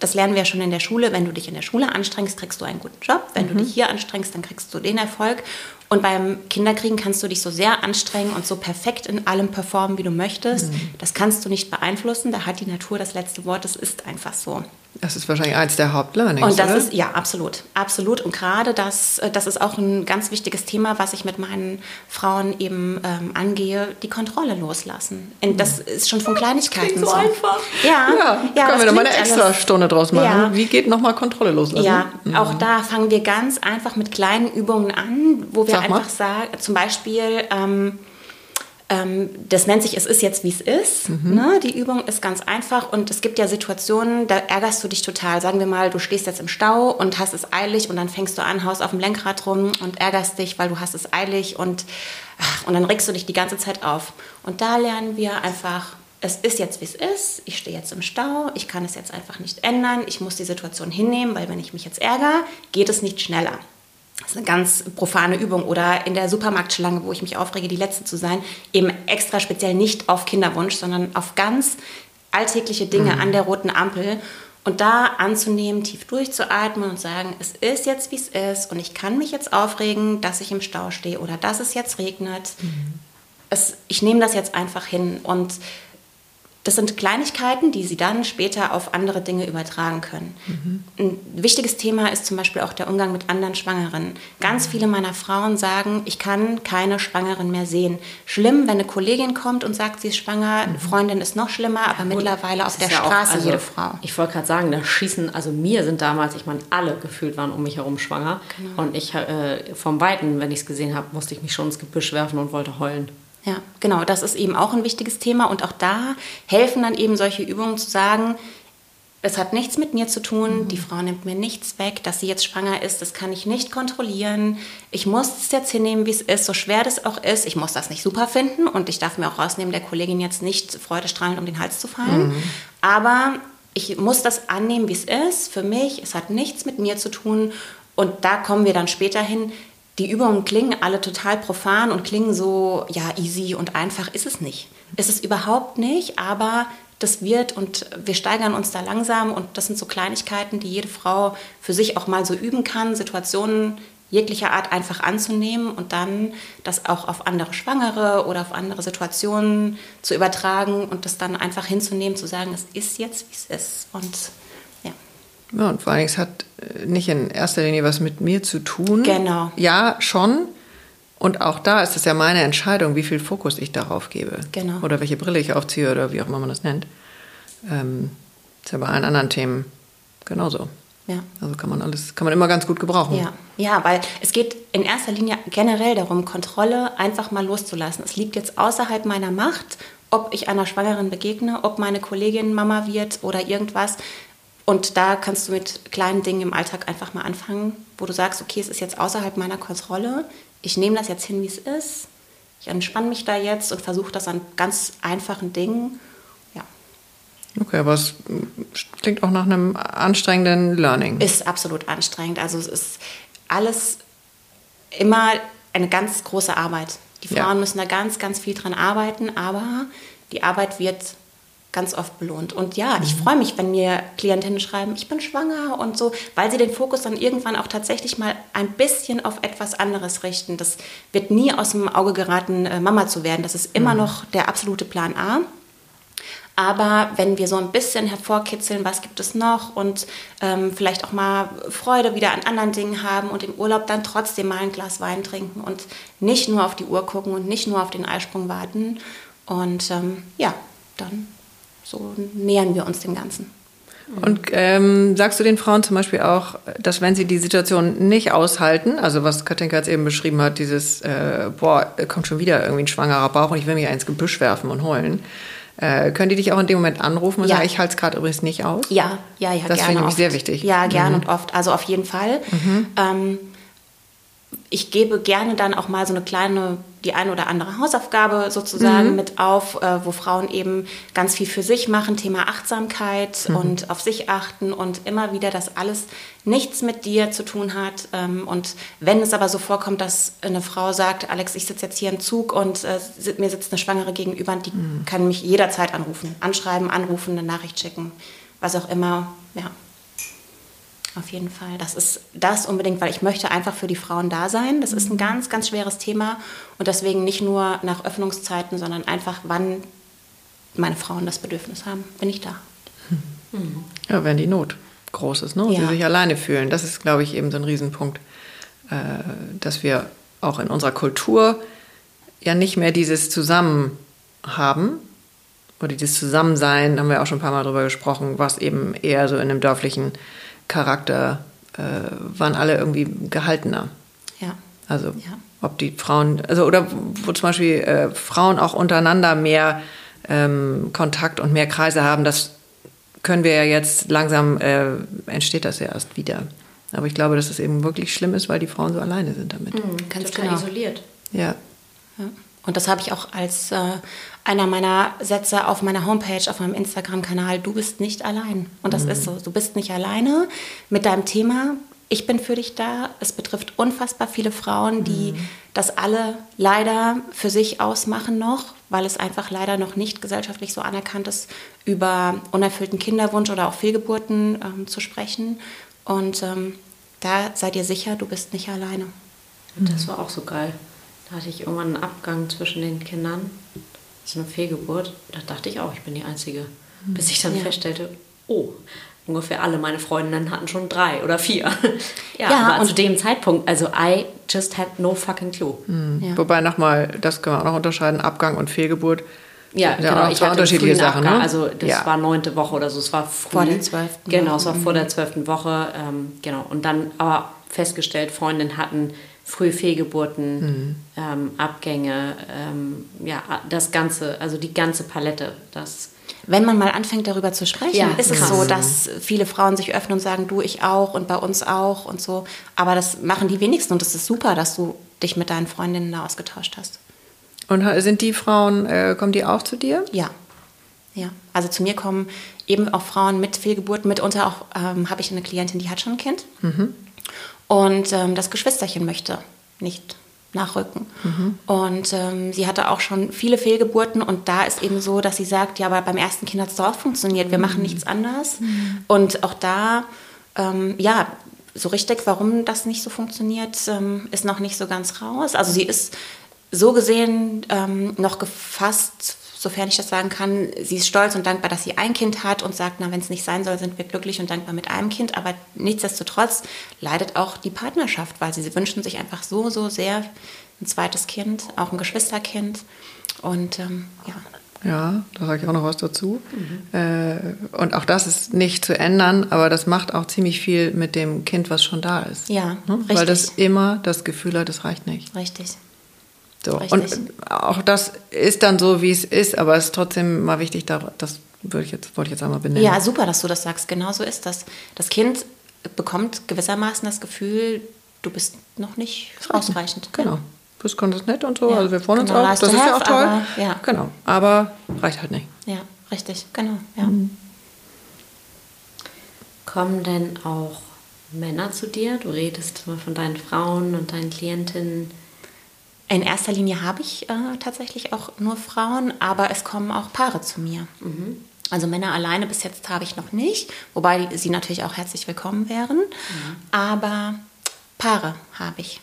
das lernen wir ja schon in der Schule, wenn du dich in der Schule anstrengst, kriegst du einen guten Job. Wenn mhm. du dich hier anstrengst, dann kriegst du den Erfolg. Und beim Kinderkriegen kannst du dich so sehr anstrengen und so perfekt in allem performen, wie du möchtest. Mhm. Das kannst du nicht beeinflussen. Da hat die Natur das letzte Wort. Das ist einfach so. Das ist wahrscheinlich eins der Hauptlearnings. Und das oder? ist, ja, absolut. Absolut. Und gerade das, äh, das ist auch ein ganz wichtiges Thema, was ich mit meinen Frauen eben ähm, angehe, die Kontrolle loslassen. Und das mhm. ist schon von Kleinigkeiten so. so. einfach. Ja, ja, ja können wir nochmal eine extra alles. Stunde draus machen. Ja. Wie geht nochmal Kontrolle loslassen? Ja, mhm. auch da fangen wir ganz einfach mit kleinen Übungen an, wo wir Sag einfach mal. sagen, zum Beispiel, ähm, das nennt sich, es ist jetzt, wie es ist. Mhm. Ne? Die Übung ist ganz einfach und es gibt ja Situationen, da ärgerst du dich total. Sagen wir mal, du stehst jetzt im Stau und hast es eilig und dann fängst du an, haust auf dem Lenkrad rum und ärgerst dich, weil du hast es eilig und, ach, und dann regst du dich die ganze Zeit auf. Und da lernen wir einfach, es ist jetzt, wie es ist. Ich stehe jetzt im Stau. Ich kann es jetzt einfach nicht ändern. Ich muss die Situation hinnehmen, weil wenn ich mich jetzt ärgere, geht es nicht schneller. Das ist eine ganz profane Übung. Oder in der Supermarktschlange, wo ich mich aufrege, die Letzte zu sein, eben extra speziell nicht auf Kinderwunsch, sondern auf ganz alltägliche Dinge mhm. an der roten Ampel. Und da anzunehmen, tief durchzuatmen und sagen, es ist jetzt, wie es ist und ich kann mich jetzt aufregen, dass ich im Stau stehe oder dass es jetzt regnet. Mhm. Es, ich nehme das jetzt einfach hin und das sind Kleinigkeiten, die Sie dann später auf andere Dinge übertragen können. Mhm. Ein wichtiges Thema ist zum Beispiel auch der Umgang mit anderen Schwangeren. Ganz viele meiner Frauen sagen, ich kann keine Schwangeren mehr sehen. Schlimm, wenn eine Kollegin kommt und sagt, sie ist schwanger, eine mhm. Freundin ist noch schlimmer, aber ja, mittlerweile auf der ja Straße auch, also, jede Frau. Ich wollte gerade sagen, da schießen, also mir sind damals, ich meine, alle gefühlt waren um mich herum schwanger. Genau. Und ich äh, vom Weiten, wenn ich es gesehen habe, musste ich mich schon ins Gebüsch werfen und wollte heulen. Ja, genau, das ist eben auch ein wichtiges Thema und auch da helfen dann eben solche Übungen zu sagen, es hat nichts mit mir zu tun, mhm. die Frau nimmt mir nichts weg, dass sie jetzt schwanger ist, das kann ich nicht kontrollieren. Ich muss es jetzt hinnehmen, wie es ist, so schwer das auch ist. Ich muss das nicht super finden und ich darf mir auch rausnehmen, der Kollegin jetzt nicht freudestrahlend um den Hals zu fallen. Mhm. Aber ich muss das annehmen, wie es ist, für mich. Es hat nichts mit mir zu tun und da kommen wir dann später hin die Übungen klingen alle total profan und klingen so, ja, easy und einfach ist es nicht. Ist es überhaupt nicht, aber das wird und wir steigern uns da langsam und das sind so Kleinigkeiten, die jede Frau für sich auch mal so üben kann, Situationen jeglicher Art einfach anzunehmen und dann das auch auf andere Schwangere oder auf andere Situationen zu übertragen und das dann einfach hinzunehmen, zu sagen, es ist jetzt, wie es ist und ja, und vor allem, es hat nicht in erster Linie was mit mir zu tun. Genau. Ja, schon. Und auch da ist es ja meine Entscheidung, wie viel Fokus ich darauf gebe. Genau. Oder welche Brille ich aufziehe oder wie auch immer man das nennt. Ähm, ist ja bei allen anderen Themen genauso. Ja. Also kann man alles, kann man immer ganz gut gebrauchen. Ja. ja, weil es geht in erster Linie generell darum, Kontrolle einfach mal loszulassen. Es liegt jetzt außerhalb meiner Macht, ob ich einer Schwangeren begegne, ob meine Kollegin Mama wird oder irgendwas. Und da kannst du mit kleinen Dingen im Alltag einfach mal anfangen, wo du sagst, okay, es ist jetzt außerhalb meiner Kontrolle. Ich nehme das jetzt hin, wie es ist. Ich entspanne mich da jetzt und versuche das an ganz einfachen Dingen. Ja. Okay, aber es klingt auch nach einem anstrengenden Learning. Ist absolut anstrengend. Also es ist alles immer eine ganz große Arbeit. Die Frauen ja. müssen da ganz, ganz viel dran arbeiten, aber die Arbeit wird ganz oft belohnt. Und ja, ich mhm. freue mich, wenn mir Klientinnen schreiben, ich bin schwanger und so, weil sie den Fokus dann irgendwann auch tatsächlich mal ein bisschen auf etwas anderes richten. Das wird nie aus dem Auge geraten, äh, Mama zu werden. Das ist immer mhm. noch der absolute Plan A. Aber wenn wir so ein bisschen hervorkitzeln, was gibt es noch und ähm, vielleicht auch mal Freude wieder an anderen Dingen haben und im Urlaub dann trotzdem mal ein Glas Wein trinken und nicht nur auf die Uhr gucken und nicht nur auf den Eisprung warten. Und ähm, ja, dann so nähern wir uns dem Ganzen. Und ähm, sagst du den Frauen zum Beispiel auch, dass wenn sie die Situation nicht aushalten, also was Katinka jetzt eben beschrieben hat, dieses, äh, boah, kommt schon wieder irgendwie ein schwangerer Bauch und ich will mich ins Gebüsch werfen und heulen, äh, können die dich auch in dem Moment anrufen und ja. sagen, ich halte es gerade übrigens nicht aus? Ja, ja, ja, Das finde ich sehr wichtig. Ja, gern mhm. und oft. Also auf jeden Fall. Mhm. Ähm, ich gebe gerne dann auch mal so eine kleine, die eine oder andere Hausaufgabe sozusagen mhm. mit auf, äh, wo Frauen eben ganz viel für sich machen, Thema Achtsamkeit mhm. und auf sich achten und immer wieder, dass alles nichts mit dir zu tun hat. Ähm, und wenn es aber so vorkommt, dass eine Frau sagt, Alex, ich sitze jetzt hier im Zug und äh, mir sitzt eine Schwangere gegenüber, die mhm. kann mich jederzeit anrufen, anschreiben, anrufen, eine Nachricht schicken, was auch immer, ja. Auf jeden Fall. Das ist das unbedingt, weil ich möchte einfach für die Frauen da sein. Das ist ein mhm. ganz, ganz schweres Thema und deswegen nicht nur nach Öffnungszeiten, sondern einfach, wann meine Frauen das Bedürfnis haben, bin ich da. Mhm. Ja, wenn die Not groß ist, ne? Und ja. sie sich alleine fühlen. Das ist, glaube ich, eben so ein Riesenpunkt, äh, dass wir auch in unserer Kultur ja nicht mehr dieses Zusammen haben, oder dieses Zusammensein, haben wir auch schon ein paar Mal drüber gesprochen, was eben eher so in einem dörflichen Charakter äh, waren alle irgendwie gehaltener. Ja. Also ja. ob die Frauen, also oder wo zum Beispiel äh, Frauen auch untereinander mehr ähm, Kontakt und mehr Kreise haben, das können wir ja jetzt langsam, äh, entsteht das ja erst wieder. Aber ich glaube, dass es eben wirklich schlimm ist, weil die Frauen so alleine sind damit. Mhm, ganz Total genau. isoliert. Ja. ja. Und das habe ich auch als äh, einer meiner Sätze auf meiner Homepage, auf meinem Instagram-Kanal. Du bist nicht allein. Und das mhm. ist so. Du bist nicht alleine mit deinem Thema. Ich bin für dich da. Es betrifft unfassbar viele Frauen, die mhm. das alle leider für sich ausmachen noch, weil es einfach leider noch nicht gesellschaftlich so anerkannt ist, über unerfüllten Kinderwunsch oder auch Fehlgeburten ähm, zu sprechen. Und ähm, da seid ihr sicher, du bist nicht alleine. Und das war auch so geil. Da hatte ich irgendwann einen Abgang zwischen den Kindern. Das ist eine Fehlgeburt. Da dachte ich auch, ich bin die Einzige. Bis ich dann ja. feststellte, oh, ungefähr alle meine Freundinnen hatten schon drei oder vier. *laughs* ja, ja aber zu dem Zeitpunkt, also I just had no fucking clue. Mhm. Ja. Wobei nochmal, das können wir auch noch unterscheiden, Abgang und Fehlgeburt. Ja, ja genau. Ich hatte unterschiedliche Sachen. Ne? Also das ja. war neunte Woche oder so. Es war früh. Vor der zwölften. Genau, es war vor der zwölften Woche. Ähm, genau. Und dann aber festgestellt, Freundinnen hatten frühe Fehlgeburten, mhm. ähm, Abgänge, ähm, ja, das Ganze, also die ganze Palette. Das Wenn man mal anfängt, darüber zu sprechen, ja, ist krass. es so, dass viele Frauen sich öffnen und sagen, du, ich auch und bei uns auch und so. Aber das machen die wenigsten und es ist super, dass du dich mit deinen Freundinnen da ausgetauscht hast. Und sind die Frauen, äh, kommen die auch zu dir? Ja. Ja, also zu mir kommen eben auch Frauen mit Fehlgeburten. Mitunter auch ähm, habe ich eine Klientin, die hat schon ein Kind. Mhm. Und ähm, das Geschwisterchen möchte nicht nachrücken. Mhm. Und ähm, sie hatte auch schon viele Fehlgeburten und da ist eben so, dass sie sagt, ja, aber beim ersten Kind hat es doch funktioniert, wir machen mhm. nichts anders. Mhm. Und auch da, ähm, ja, so richtig, warum das nicht so funktioniert, ähm, ist noch nicht so ganz raus. Also sie ist so gesehen ähm, noch gefasst sofern ich das sagen kann, sie ist stolz und dankbar, dass sie ein Kind hat und sagt, na, wenn es nicht sein soll, sind wir glücklich und dankbar mit einem Kind. Aber nichtsdestotrotz leidet auch die Partnerschaft, weil sie, wünschen sich einfach so, so sehr ein zweites Kind, auch ein Geschwisterkind. Und ähm, ja. Ja, da sage ich auch noch was dazu. Mhm. Äh, und auch das ist nicht zu ändern, aber das macht auch ziemlich viel mit dem Kind, was schon da ist. Ja, ne? richtig. Weil das immer das Gefühl hat, das reicht nicht. Richtig. So. Und auch das ist dann so, wie es ist, aber es ist trotzdem mal wichtig, das würde ich jetzt, wollte ich jetzt einmal benennen. Ja, super, dass du das sagst. Genau so ist das. Das Kind bekommt gewissermaßen das Gefühl, du bist noch nicht ausreichend. Genau. Ja. Du bist ganz nett und so, ja, also wir freuen uns genau, auch. Das ist ja auch toll. Aber, ja. Genau, aber reicht halt nicht. Ja, richtig, genau. Ja. Mhm. Kommen denn auch Männer zu dir? Du redest mal von deinen Frauen und deinen Klientinnen in erster Linie habe ich äh, tatsächlich auch nur Frauen, aber es kommen auch Paare zu mir. Mhm. Also Männer alleine bis jetzt habe ich noch nicht, wobei sie natürlich auch herzlich willkommen wären. Mhm. Aber Paare habe ich,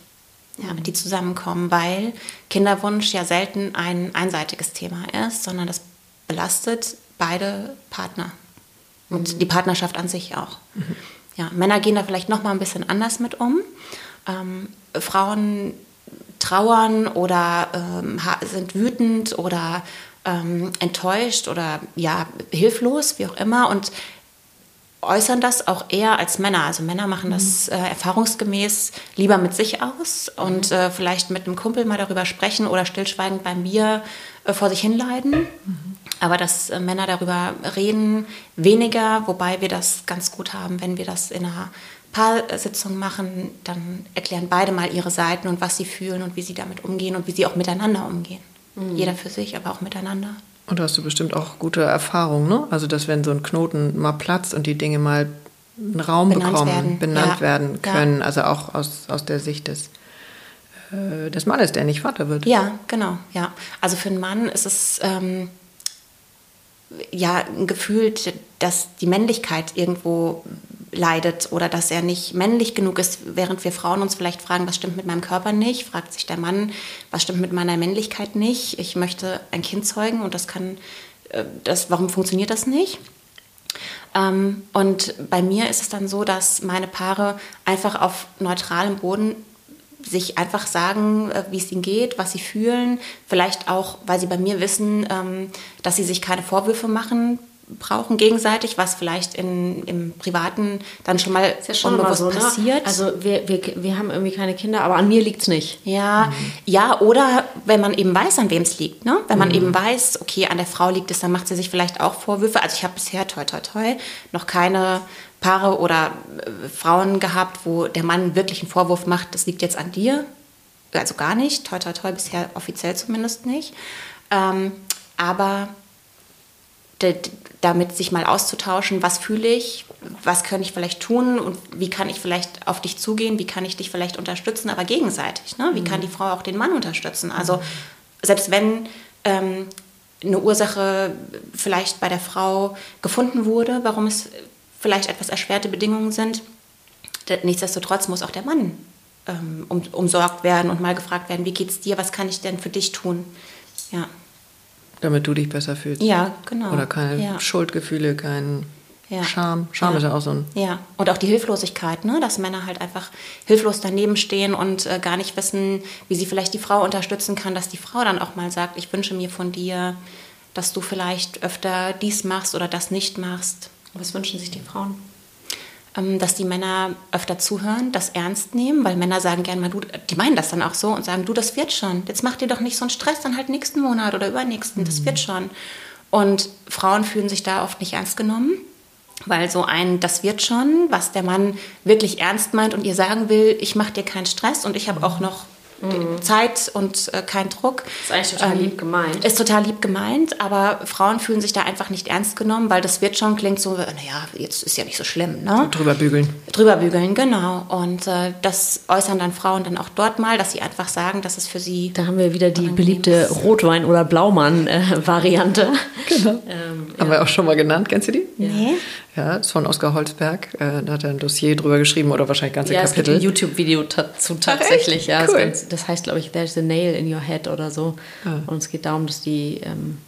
ja, mhm. die zusammenkommen, weil Kinderwunsch ja selten ein einseitiges Thema ist, sondern das belastet beide Partner. Und mhm. die Partnerschaft an sich auch. Mhm. Ja, Männer gehen da vielleicht noch mal ein bisschen anders mit um. Ähm, Frauen trauern oder ähm, sind wütend oder ähm, enttäuscht oder ja hilflos, wie auch immer. Und äußern das auch eher als Männer. Also Männer machen das mhm. äh, erfahrungsgemäß lieber mit sich aus und mhm. äh, vielleicht mit einem Kumpel mal darüber sprechen oder stillschweigend beim Bier äh, vor sich hinleiden. Mhm. Aber dass äh, Männer darüber reden, weniger, wobei wir das ganz gut haben, wenn wir das in einer Paarsitzung machen, dann erklären beide mal ihre Seiten und was sie fühlen und wie sie damit umgehen und wie sie auch miteinander umgehen. Mhm. Jeder für sich, aber auch miteinander. Und da hast du bestimmt auch gute Erfahrungen, ne? Also, dass wenn so ein Knoten mal platzt und die Dinge mal einen Raum benannt bekommen, werden. benannt ja. werden können, ja. also auch aus, aus der Sicht des, äh, des Mannes, der nicht Vater wird. Ja, genau, ja. Also für einen Mann ist es ähm, ja ein Gefühl, dass die Männlichkeit irgendwo leidet oder dass er nicht männlich genug ist, während wir Frauen uns vielleicht fragen, was stimmt mit meinem Körper nicht, fragt sich der Mann, was stimmt mit meiner Männlichkeit nicht. Ich möchte ein Kind zeugen und das kann, äh, das, warum funktioniert das nicht? Ähm, und bei mir ist es dann so, dass meine Paare einfach auf neutralem Boden sich einfach sagen, äh, wie es ihnen geht, was sie fühlen. Vielleicht auch, weil sie bei mir wissen, ähm, dass sie sich keine Vorwürfe machen brauchen gegenseitig, was vielleicht in, im Privaten dann schon mal ist ja schon unbewusst so, ne? passiert. Also wir, wir, wir haben irgendwie keine Kinder, aber an mir liegt es nicht. Ja, mhm. ja, oder wenn man eben weiß, an wem es liegt. Ne? Wenn man mhm. eben weiß, okay, an der Frau liegt es, dann macht sie sich vielleicht auch Vorwürfe. Also ich habe bisher, toi, toi, toi, noch keine Paare oder äh, Frauen gehabt, wo der Mann wirklich einen Vorwurf macht, das liegt jetzt an dir. Also gar nicht, toi, toi, toi, bisher offiziell zumindest nicht. Ähm, aber damit sich mal auszutauschen, was fühle ich, was kann ich vielleicht tun und wie kann ich vielleicht auf dich zugehen, wie kann ich dich vielleicht unterstützen, aber gegenseitig. Ne? Wie mhm. kann die Frau auch den Mann unterstützen? Also selbst wenn ähm, eine Ursache vielleicht bei der Frau gefunden wurde, warum es vielleicht etwas erschwerte Bedingungen sind, nichtsdestotrotz muss auch der Mann ähm, um, umsorgt werden und mal gefragt werden, wie geht es dir, was kann ich denn für dich tun? Ja. Damit du dich besser fühlst. Ja, genau. Oder keine ja. Schuldgefühle, kein ja. Scham. Scham ja. ist ja auch so ein. Ja, und auch die Hilflosigkeit, ne? dass Männer halt einfach hilflos daneben stehen und äh, gar nicht wissen, wie sie vielleicht die Frau unterstützen kann, dass die Frau dann auch mal sagt, ich wünsche mir von dir, dass du vielleicht öfter dies machst oder das nicht machst. Was wünschen sich die Frauen? Ähm, dass die Männer öfter zuhören, das ernst nehmen, weil Männer sagen gerne mal, du, die meinen das dann auch so und sagen, du, das wird schon. Jetzt mach dir doch nicht so einen Stress, dann halt nächsten Monat oder übernächsten, das wird mhm. schon. Und Frauen fühlen sich da oft nicht ernst genommen, weil so ein, das wird schon, was der Mann wirklich ernst meint und ihr sagen will, ich mach dir keinen Stress und ich habe auch noch mhm. Zeit und äh, kein Druck. Ist eigentlich total ähm, lieb gemeint. Ist total lieb gemeint, aber Frauen fühlen sich da einfach nicht ernst genommen, weil das wird schon klingt so, naja, jetzt ist ja nicht so schlimm. Ne? So drüber bügeln. Drüber bügeln, genau. Und äh, das äußern dann Frauen dann auch dort mal, dass sie einfach sagen, dass es für sie. Da haben wir wieder die beliebte Rotwein- oder Blaumann-Variante. Äh, genau. Ähm, ja. Haben wir auch schon mal genannt, kennst du die? Nee. Ja, ist von Oskar Holzberg. Äh, da hat er ein Dossier drüber geschrieben oder wahrscheinlich ganze ja, Kapitel. Es gibt ein YouTube-Video dazu tatsächlich. Ja, cool. das, das, heißt, glaube ich, There's a Nail in Your Head oder so. Ah. Und es geht darum, dass die, ähm,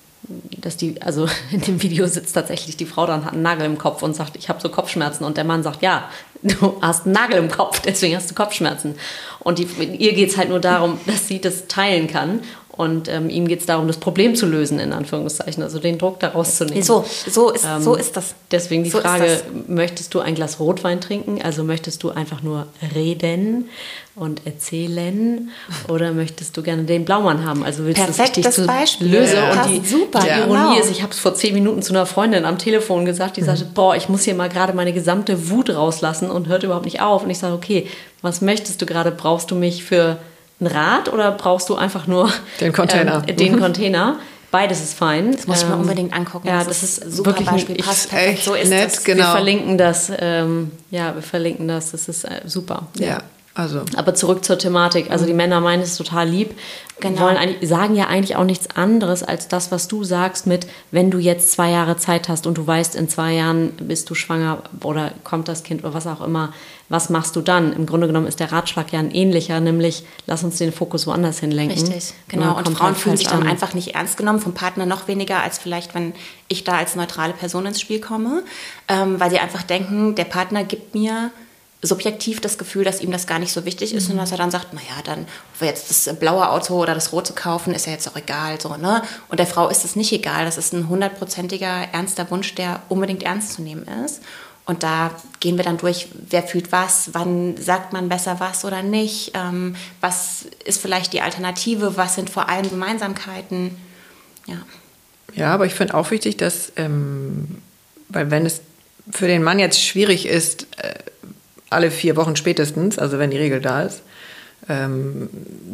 dass die, also *laughs* in dem Video sitzt tatsächlich die Frau dann hat einen Nagel im Kopf und sagt, ich habe so Kopfschmerzen. Und der Mann sagt, ja, *laughs* du hast einen Nagel im Kopf, *laughs* deswegen hast du Kopfschmerzen. Und die, ihr geht es halt nur darum, dass sie das teilen kann und ähm, ihm geht es darum, das Problem zu lösen, in Anführungszeichen, also den Druck daraus zu nehmen. So, so, ist, ähm, so ist das. Deswegen die so Frage, möchtest du ein Glas Rotwein trinken? Also möchtest du einfach nur reden und erzählen? Oder möchtest du gerne den Blaumann haben? Also willst du, dass ich dich Beispiel. löse? Ja. Und die, super, die Ironie genau. ist, ich habe es vor zehn Minuten zu einer Freundin am Telefon gesagt, die mhm. sagte, boah, ich muss hier mal gerade meine gesamte Wut rauslassen und hört überhaupt nicht auf. Und ich sage, okay, was möchtest du gerade? Brauchst du mich für ein Rad oder brauchst du einfach nur den Container? Ähm, den Container. Beides ist fein. Das muss ich mir ähm, unbedingt angucken. Ja, das, das ist, ist super wirklich Beispiel. Passt perfekt. Echt so ist nett, das. Genau. Wir verlinken das. Ähm, ja, wir verlinken das. Das ist äh, super. Ja. ja. Also. Aber zurück zur Thematik. Also die Männer meinen es total lieb. Genau. Wollen sagen ja eigentlich auch nichts anderes als das, was du sagst mit, wenn du jetzt zwei Jahre Zeit hast und du weißt, in zwei Jahren bist du schwanger oder kommt das Kind oder was auch immer, was machst du dann? Im Grunde genommen ist der Ratschlag ja ein ähnlicher, nämlich lass uns den Fokus woanders hinlenken. Richtig, genau. Und Frauen halt fühlen sich dann an. einfach nicht ernst genommen, vom Partner noch weniger, als vielleicht, wenn ich da als neutrale Person ins Spiel komme, ähm, weil sie einfach denken, der Partner gibt mir subjektiv das Gefühl, dass ihm das gar nicht so wichtig ist mhm. und dass er dann sagt, naja, dann wir jetzt das blaue Auto oder das rote kaufen, ist ja jetzt auch egal. So, ne? Und der Frau ist es nicht egal. Das ist ein hundertprozentiger ernster Wunsch, der unbedingt ernst zu nehmen ist. Und da gehen wir dann durch, wer fühlt was, wann sagt man besser was oder nicht, ähm, was ist vielleicht die Alternative, was sind vor allem Gemeinsamkeiten. Ja, ja aber ich finde auch wichtig, dass, ähm, weil wenn es für den Mann jetzt schwierig ist, äh, alle vier Wochen spätestens, also wenn die Regel da ist, ähm,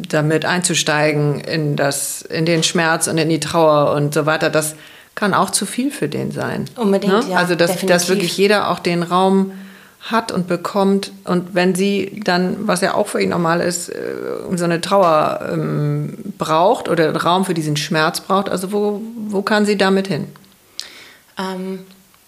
damit einzusteigen in, das, in den Schmerz und in die Trauer und so weiter, das kann auch zu viel für den sein. Unbedingt, ne? ja. Also, dass, dass wirklich jeder auch den Raum hat und bekommt. Und wenn sie dann, was ja auch für ihn normal ist, äh, so eine Trauer ähm, braucht oder Raum für diesen Schmerz braucht, also wo, wo kann sie damit hin? Ähm,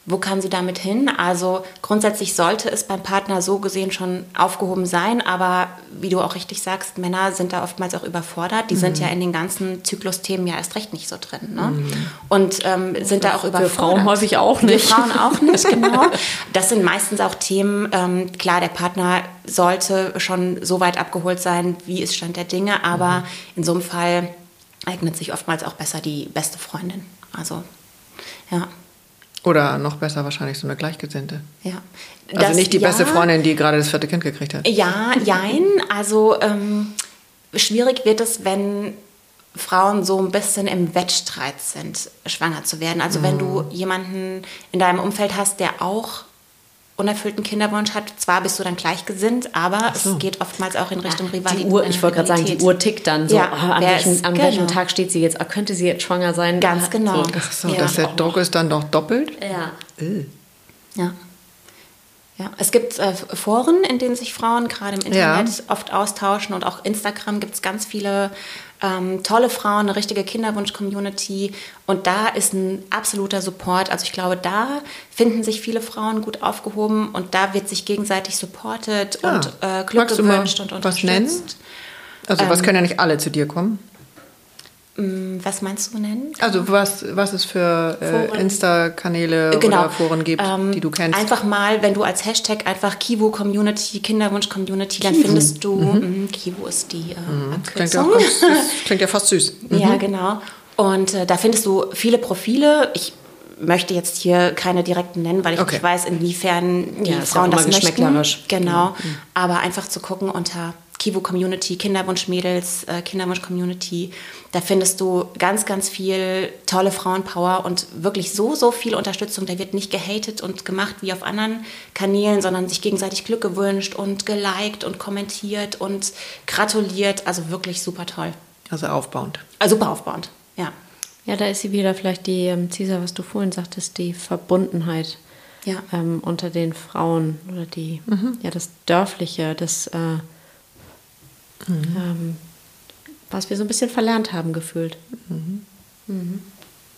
wo kann sie damit hin? Also grundsätzlich sollte es beim Partner so gesehen schon aufgehoben sein, aber wie du auch richtig sagst, Männer sind da oftmals auch überfordert. Die mhm. sind ja in den ganzen Zyklusthemen ja erst recht nicht so drin. Ne? Mhm. Und ähm, sind da auch überfordert. Für Frauen häufig auch nicht. Für Frauen auch nicht, *laughs* genau. Das sind meistens auch Themen, ähm, klar, der Partner sollte schon so weit abgeholt sein, wie ist Stand der Dinge, aber mhm. in so einem Fall eignet sich oftmals auch besser die beste Freundin. Also, ja. Oder noch besser wahrscheinlich so eine Gleichgesinnte. Ja. Also das, nicht die beste ja, Freundin, die gerade das vierte Kind gekriegt hat. Ja, jein. Also ähm, schwierig wird es, wenn Frauen so ein bisschen im Wettstreit sind, schwanger zu werden. Also mhm. wenn du jemanden in deinem Umfeld hast, der auch unerfüllten Kinderwunsch hat. Zwar bist du dann gleichgesinnt, aber so. es geht oftmals auch in Richtung ja, Rivalität. Uhr, ich wollte gerade sagen, die Uhr tickt dann so. Ja, oh, an, welchen, ist, an genau. welchem Tag steht sie jetzt? Oh, könnte sie jetzt schwanger sein? Ganz genau. So. Ach so, ja. dass der Druck ist dann noch doppelt? Ja. Äh. Ja. Ja, es gibt äh, Foren, in denen sich Frauen gerade im Internet ja. oft austauschen und auch Instagram gibt es ganz viele ähm, tolle Frauen, eine richtige Kinderwunsch-Community und da ist ein absoluter Support. Also ich glaube, da finden sich viele Frauen gut aufgehoben und da wird sich gegenseitig supportet ja. und äh, Glück Magst gewünscht und unterstützt. Was nennen? Also was ähm, können ja nicht alle zu dir kommen? Mm, was meinst du nennen? Also was, was es für äh, Insta-Kanäle genau. oder Foren gibt, ähm, die du kennst? Einfach mal, wenn du als Hashtag einfach Kivu Community, Kinderwunsch Community, dann findest du, mhm. mh, Kivu ist die äh, mhm. Abkürzung. Klingt ja, fast, klingt ja fast süß. *laughs* Mhm. Ja, genau. Und äh, da findest du viele Profile. Ich möchte jetzt hier keine direkten nennen, weil ich okay. nicht weiß, inwiefern die ja, Frauen das möchten. Genau. Mhm. Aber einfach zu gucken unter Kivo Community, Kinderwunsch-Mädels, äh, Kinderwunsch-Community. Da findest du ganz, ganz viel tolle Frauenpower und wirklich so, so viel Unterstützung. Da wird nicht gehatet und gemacht wie auf anderen Kanälen, sondern sich gegenseitig Glück gewünscht und geliked und kommentiert und gratuliert. Also wirklich super toll. Also aufbauend. Also super aufbauend, ja. Ja, da ist sie wieder vielleicht die, ähm, Cesar, was du vorhin sagtest, die Verbundenheit ja. ähm, unter den Frauen oder die, mhm. ja, das Dörfliche, das äh, Mhm. Ähm, was wir so ein bisschen verlernt haben gefühlt. Mhm. Mhm.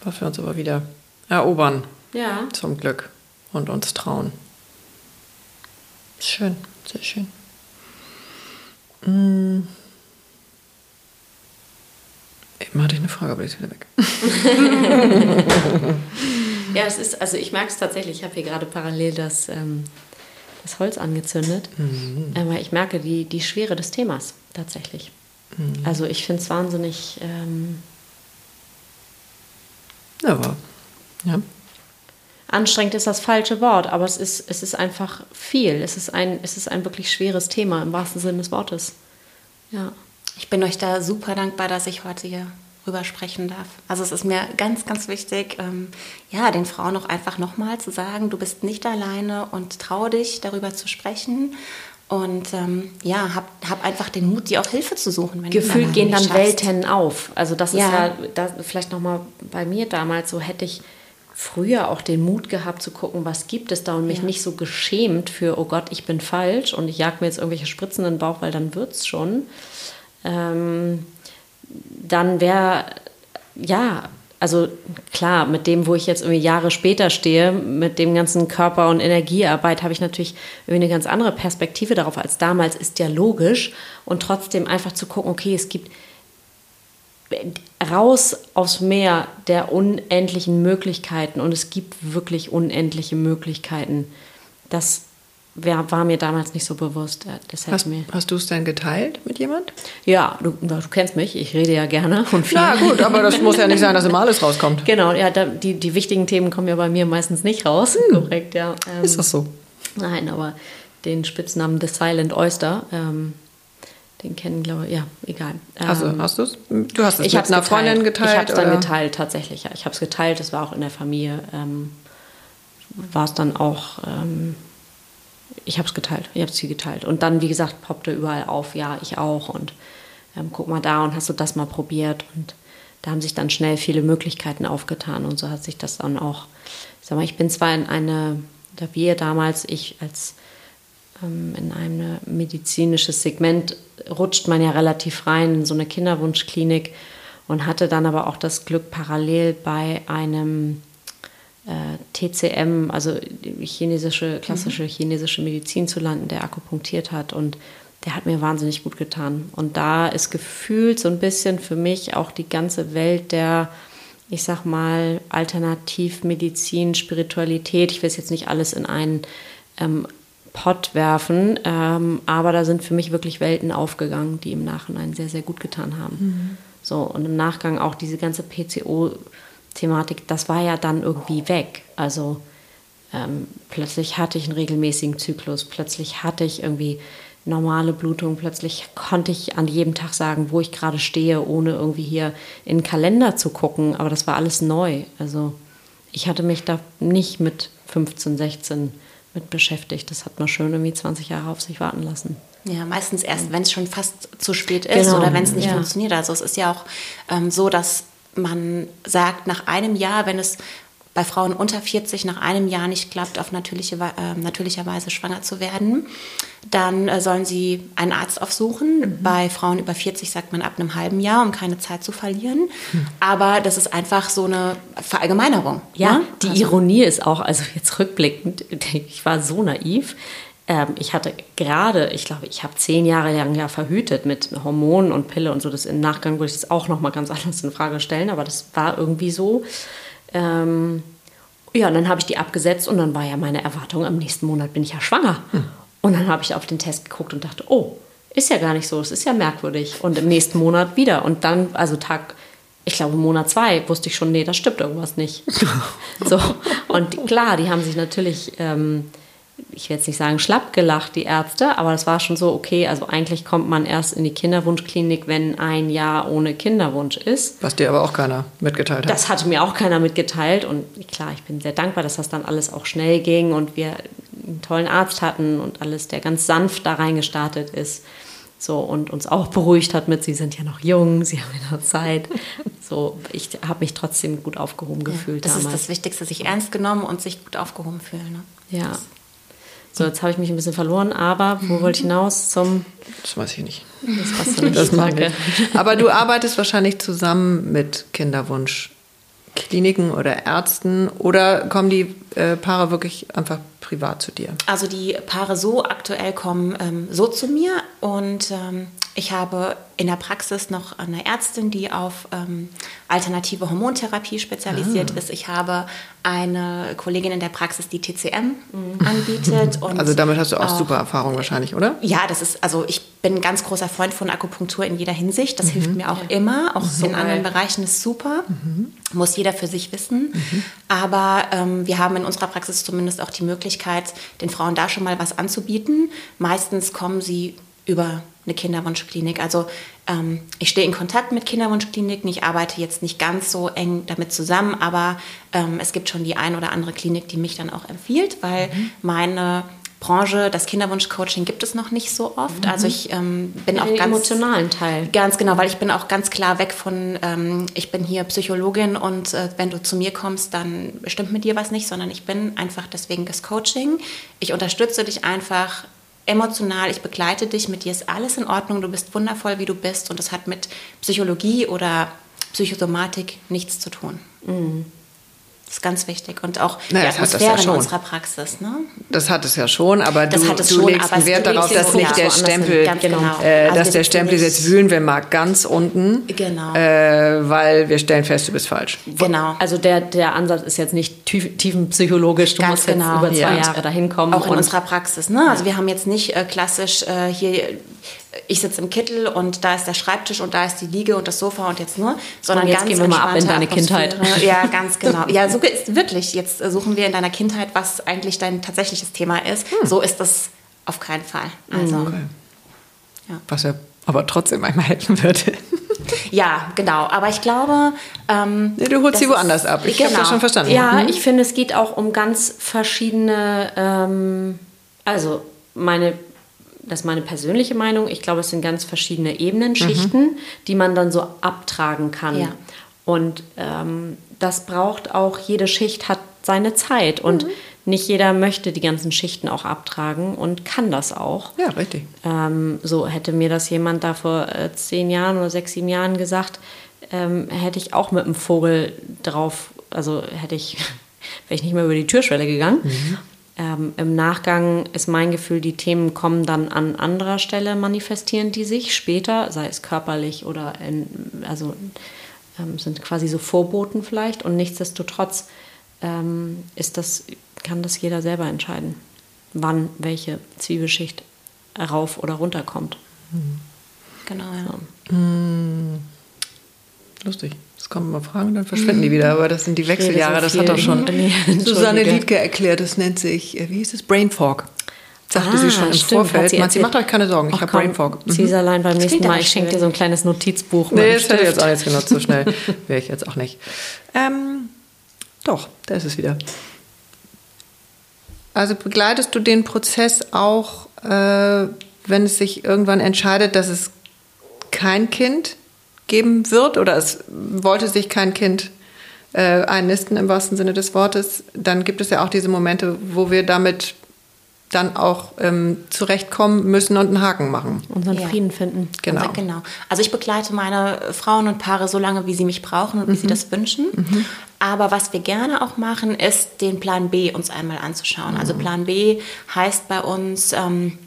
Was wir uns aber wieder erobern. Ja. Zum Glück. Und uns trauen. Schön, sehr schön. Mhm. Eben hatte ich eine Frage, aber die ist wieder weg. *laughs* ja, es ist, also ich merke es tatsächlich, ich habe hier gerade parallel das, ähm, das Holz angezündet. Mhm. Aber ich merke die, die Schwere des Themas tatsächlich. Mhm. Also ich finde es wahnsinnig. Ähm, aber, ja. Anstrengend ist das falsche Wort, aber es ist, es ist einfach viel. Es ist, ein, es ist ein wirklich schweres Thema im wahrsten Sinne des Wortes. Ja. Ich bin euch da super dankbar, dass ich heute hier rüber sprechen darf. Also es ist mir ganz, ganz wichtig, ähm, ja, den Frauen auch einfach nochmal zu sagen, du bist nicht alleine und trau dich, darüber zu sprechen. Und ähm, ja, hab, hab einfach den Mut, dir auch Hilfe zu suchen. Wenn Gefühlt gehen dann schaffst. Welten auf. Also das ja. ist ja das, vielleicht nochmal bei mir damals so, hätte ich früher auch den Mut gehabt zu gucken, was gibt es da und mich ja. nicht so geschämt für, oh Gott, ich bin falsch und ich jag mir jetzt irgendwelche Spritzen in den Bauch, weil dann wird es schon. Ähm, dann wäre, ja, also klar, mit dem, wo ich jetzt irgendwie Jahre später stehe, mit dem ganzen Körper- und Energiearbeit, habe ich natürlich irgendwie eine ganz andere Perspektive darauf als damals, ist ja logisch. Und trotzdem einfach zu gucken, okay, es gibt raus aufs Meer der unendlichen Möglichkeiten und es gibt wirklich unendliche Möglichkeiten. Das war mir damals nicht so bewusst. Das hast, hast du es denn geteilt mit jemand? Ja, du, du, kennst mich, ich rede ja gerne und viel. Ja gut, aber das muss ja nicht sein, dass immer alles rauskommt. *laughs* Genau, ja, da, die, die wichtigen Themen kommen ja bei mir meistens nicht raus. Hm. Korrekt, ja. Ähm, Ist das so? Nein, aber den Spitznamen The Silent Oyster, ähm, den kennen, glaube ich, ja, egal. Also ähm, hast du es? Du hast es ich mit einer geteilt. Freundin geteilt? Ich habe es dann geteilt, tatsächlich. Ja. Ich habe es geteilt, es war auch in der Familie. Ähm, war es dann auch ähm, ich habe es geteilt, ich habe es viel geteilt. Und dann, wie gesagt, poppte überall auf, ja, ich auch. Und ähm, guck mal da und hast du das mal probiert. Und da haben sich dann schnell viele Möglichkeiten aufgetan. Und so hat sich das dann auch, ich sag mal, ich bin zwar in eine, da wir damals, ich als ähm, in ein medizinisches Segment rutscht man ja relativ rein in so eine Kinderwunschklinik und hatte dann aber auch das Glück, parallel bei einem TCM, also chinesische, klassische mhm. chinesische Medizin zu landen, der akupunktiert hat und der hat mir wahnsinnig gut getan. Und da ist gefühlt so ein bisschen für mich auch die ganze Welt der, ich sag mal, Alternativmedizin, Spiritualität. Ich will es jetzt nicht alles in einen ähm, Pott werfen, ähm, aber da sind für mich wirklich Welten aufgegangen, die im Nachhinein sehr, sehr gut getan haben. Mhm. So, und im Nachgang auch diese ganze PCO- Thematik, das war ja dann irgendwie weg. Also ähm, plötzlich hatte ich einen regelmäßigen Zyklus, plötzlich hatte ich irgendwie normale Blutung, plötzlich konnte ich an jedem Tag sagen, wo ich gerade stehe, ohne irgendwie hier in den Kalender zu gucken. Aber das war alles neu. Also ich hatte mich da nicht mit 15, 16 mit beschäftigt. Das hat man schön irgendwie 20 Jahre auf sich warten lassen. Ja, meistens erst, wenn es schon fast zu spät ist genau. oder wenn es nicht ja. funktioniert. Also es ist ja auch ähm, so, dass man sagt, nach einem Jahr, wenn es bei Frauen unter 40 nach einem Jahr nicht klappt, auf natürliche, äh, natürlicher Weise schwanger zu werden, dann äh, sollen sie einen Arzt aufsuchen. Mhm. Bei Frauen über 40 sagt man ab einem halben Jahr, um keine Zeit zu verlieren. Mhm. Aber das ist einfach so eine Verallgemeinerung. Ja, ne? die also, Ironie ist auch, also jetzt rückblickend, *laughs* ich war so naiv. Ähm, ich hatte gerade, ich glaube, ich habe zehn Jahre lang ja verhütet mit Hormonen und Pille und so. Das im Nachgang würde ich das auch noch mal ganz *laughs* anders in Frage stellen, aber das war irgendwie so. Ähm, ja, und dann habe ich die abgesetzt und dann war ja meine Erwartung, am nächsten Monat bin ich ja schwanger. Hm. Und dann habe ich auf den Test geguckt und dachte, oh, ist ja gar nicht so, es ist ja merkwürdig. Und im nächsten Monat wieder. Und dann, also Tag, ich glaube Monat zwei, wusste ich schon, nee, das stimmt irgendwas nicht. *laughs* so, und klar, die haben sich natürlich... Ähm, ich will jetzt nicht sagen schlapp gelacht, die Ärzte, aber das war schon so, okay, also eigentlich kommt man erst in die Kinderwunschklinik, wenn ein Jahr ohne Kinderwunsch ist. Was dir aber auch keiner mitgeteilt hat. Das hatte mir auch keiner mitgeteilt und klar, ich bin sehr dankbar, dass das dann alles auch schnell ging und wir einen tollen Arzt hatten und alles, der ganz sanft da reingestartet ist. So, und uns auch beruhigt hat mit, sie sind ja noch jung, *laughs* sie haben ja noch Zeit. So, ich habe mich trotzdem gut aufgehoben ja, gefühlt das damals. Das ist das Wichtigste, sich ernst genommen und sich gut aufgehoben fühlen. Ne? Ja. Das so, jetzt habe ich mich ein bisschen verloren, aber wo wollte ich hinaus? Zum. Das weiß ich nicht. Das passt *laughs* nicht. Das mag Aber du arbeitest wahrscheinlich zusammen mit Kinderwunschkliniken oder Ärzten oder kommen die äh, Paare wirklich einfach privat zu dir? Also die Paare so aktuell kommen ähm, so zu mir und ähm, ich habe in der Praxis noch eine Ärztin, die auf ähm, alternative Hormontherapie spezialisiert ah. ist. Ich habe eine Kollegin in der Praxis, die TCM mhm. anbietet. *laughs* also damit hast du auch, auch, super Erfahrung wahrscheinlich, oder? Ja, das ist, also ich bin ein ganz großer Freund von Akupunktur in jeder Hinsicht. Das mhm. hilft mir auch ja. immer. Auch so in anderen Bereichen ist super. Mhm. Muss jeder für sich wissen. Mhm. Aber ähm, wir haben in unserer Praxis zumindest auch die Möglichkeit, den Frauen da schon mal was anzubieten. Meistens kommen sie über eine Kinderwunschklinik. Also ähm, ich stehe in Kontakt mit Kinderwunschkliniken. Ich arbeite jetzt nicht ganz so eng damit zusammen, aber ähm, es gibt schon die ein oder andere Klinik, die mich dann auch empfiehlt, weil mhm. meine Branche, das Kinderwunschcoaching gibt es noch nicht so oft. Mhm. Also ich ähm, bin auch Den ganz emotionalen Teil. Ganz genau, weil ich bin auch ganz klar weg von, ähm, ich bin hier Psychologin und äh, wenn du zu mir kommst, dann stimmt mit dir was nicht, sondern ich bin einfach deswegen das Coaching. Ich unterstütze dich einfach emotional, ich begleite dich, mit dir ist alles in Ordnung, du bist wundervoll, wie du bist und das hat mit Psychologie oder Psychosomatik nichts zu tun. Mhm. Das ist ganz wichtig. Und auch naja, die Atmosphäre ja in unserer Praxis. Ne? Das hat es ja schon, aber das du, du schon, legst einen Wert darauf, dass nicht der Stempel, genau. äh, also dass der Stempel jetzt wühlen wir mal ganz unten, genau. äh, weil wir stellen fest, du bist falsch. Genau. Also der, der Ansatz ist jetzt nicht tief, tiefenpsychologisch, du ganz musst genau. jetzt über zwei ja. Jahre dahin kommen. Auch in unserer Praxis. Ne? Also wir haben jetzt nicht äh, klassisch äh, hier ich sitze im Kittel und da ist der Schreibtisch und da ist die Liege und das Sofa und jetzt nur, sondern und jetzt ganz gehen wir mal ab in deine Kindheit. *laughs* Ja, ganz genau. Ja, so ist wirklich. Jetzt suchen wir in deiner Kindheit, was eigentlich dein tatsächliches Thema ist. Hm. So ist das auf keinen Fall. Also, okay. ja. Was ja aber trotzdem einmal helfen würde. *laughs* Ja, genau. Aber ich glaube. Ähm, nee, du holst sie woanders ab. Ich genau. habe das schon verstanden. Ja, mhm. ich finde, es geht auch um ganz verschiedene. Ähm, also, meine das ist meine persönliche Meinung. Ich glaube, es sind ganz verschiedene Ebenen. Schichten, mhm. die man dann so abtragen kann. Ja. Und ähm, das braucht auch, jede Schicht hat seine Zeit und mhm. nicht jeder möchte die ganzen Schichten auch abtragen und kann das auch. Ja, richtig. Ähm, so hätte mir das jemand da vor äh, zehn Jahren oder sechs, sieben Jahren gesagt, ähm, hätte ich auch mit einem Vogel drauf, also hätte ich, *laughs* wäre ich nicht mehr über die Türschwelle gegangen. Mhm. Ähm, Im Nachgang ist mein Gefühl, die Themen kommen dann an anderer Stelle, manifestieren die sich später, sei es körperlich oder in, also ähm, sind quasi so Vorboten vielleicht. Und nichtsdestotrotz ähm, ist das, kann das jeder selber entscheiden, wann welche Zwiebelschicht rauf oder runter kommt. Mhm. Genau, ja. So. Mhm. Lustig. Kommen immer Fragen, dann verschwinden die wieder. Aber das sind die Wechseljahre, das hat doch schon *laughs* Susanne Liedke erklärt. Das nennt sich, äh, wie hieß es, Brain Fog. Sagte ah, sie schon im stimmt, Vorfeld. Sie, sie macht euch keine Sorgen, ich habe Brain Fog. Mhm. Caesarlein beim nächsten Mal. Ich schenke dir so ein kleines Notizbuch. Nee, das hätte ich jetzt auch nicht genutzt, so schnell *laughs* wäre ich jetzt auch nicht. Ähm, doch, da ist es wieder. Also begleitest du den Prozess auch, äh, wenn es sich irgendwann entscheidet, dass es kein Kind geben wird oder es wollte sich kein Kind äh, einnisten im wahrsten Sinne des Wortes, dann gibt es ja auch diese Momente, wo wir damit dann auch ähm, zurechtkommen müssen und einen Haken machen. Unseren ja. Frieden finden. Genau. Also, genau. Also ich begleite meine Frauen und Paare so lange, wie sie mich brauchen und mhm. wie sie mhm. das wünschen. Mhm. Aber was wir gerne auch machen, ist den Plan B uns einmal anzuschauen. Also mhm. Also Plan B heißt bei uns, ähm,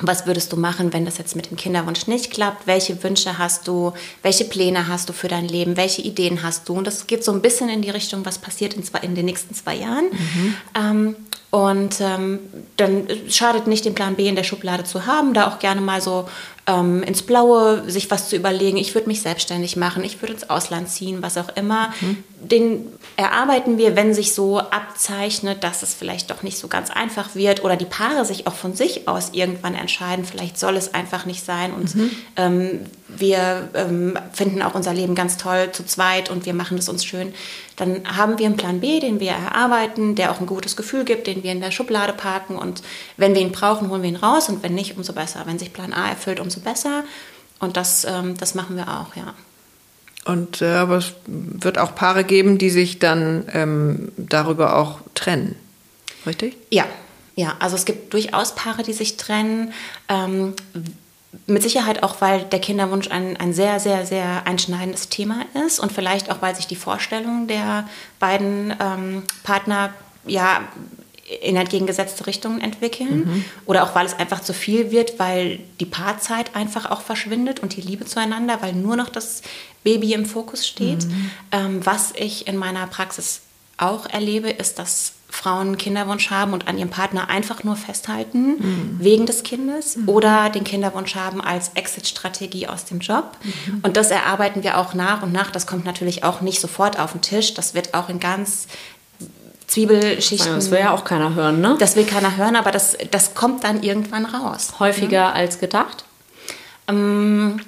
was würdest du machen, wenn das jetzt mit dem Kinderwunsch nicht klappt? Welche Wünsche hast du? Welche Pläne hast du für dein Leben? Welche Ideen hast du? Und das geht so ein bisschen in die Richtung, was passiert in, zwei, in den nächsten zwei Jahren. Mhm. Ähm, und ähm, dann schadet nicht, den Plan B in der Schublade zu haben, da auch gerne mal so ähm, ins Blaue sich was zu überlegen. Ich würde mich selbstständig machen, ich würde ins Ausland ziehen, was auch immer. Mhm. Den erarbeiten wir, wenn sich so abzeichnet, dass es vielleicht doch nicht so ganz einfach wird oder die Paare sich auch von sich aus irgendwann entscheiden, vielleicht soll es einfach nicht sein. Und mhm. ähm, wir ähm, finden auch unser Leben ganz toll zu zweit und wir machen es uns schön. Dann haben wir einen Plan B, den wir erarbeiten, der auch ein gutes Gefühl gibt, den wir in der Schublade parken und wenn wir ihn brauchen, holen wir ihn raus und wenn nicht, umso besser. Wenn sich Plan A erfüllt, umso besser. Und das, ähm, das machen wir auch, ja. Und äh, aber es wird auch Paare geben, die sich dann ähm, darüber auch trennen. Richtig? Ja, ja. Also es gibt durchaus Paare, die sich trennen. Ähm, mit Sicherheit auch, weil der Kinderwunsch ein, ein sehr, sehr, sehr einschneidendes Thema ist und vielleicht auch, weil sich die Vorstellungen der beiden ähm, Partner ja in entgegengesetzte Richtungen entwickeln mhm. oder auch weil es einfach zu viel wird, weil die Paarzeit einfach auch verschwindet und die Liebe zueinander, weil nur noch das Baby im Fokus steht. Mhm. Ähm, was ich in meiner Praxis auch erlebe, ist, dass Frauen Kinderwunsch haben und an ihrem Partner einfach nur festhalten mhm. wegen des Kindes mhm. oder den Kinderwunsch haben als Exit-Strategie aus dem Job. Mhm. Und das erarbeiten wir auch nach und nach. Das kommt natürlich auch nicht sofort auf den Tisch. Das wird auch in ganz Zwiebelschichten. Das will ja auch keiner hören, ne? Das will keiner hören, aber das, das kommt dann irgendwann raus. Häufiger ja. als gedacht? Ähm,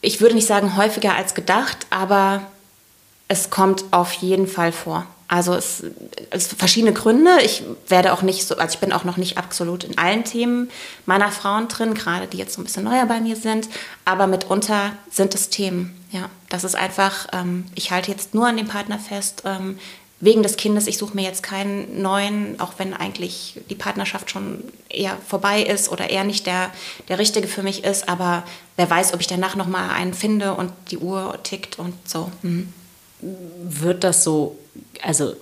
ich würde nicht sagen häufiger als gedacht, aber es kommt auf jeden Fall vor. Also es, es verschiedene Gründe. Ich werde auch nicht so, also ich bin auch noch nicht absolut in allen Themen meiner Frauen drin, gerade die jetzt so ein bisschen neuer bei mir sind. Aber mitunter sind es Themen. Ja, das ist einfach, ähm, ich halte jetzt nur an dem Partner fest, ähm, wegen des Kindes. Ich suche mir jetzt keinen neuen, auch wenn eigentlich die Partnerschaft schon eher vorbei ist oder eher nicht der, der richtige für mich ist. Aber wer weiß, ob ich danach noch mal einen finde und die Uhr tickt und so. Mhm. Wird das so, also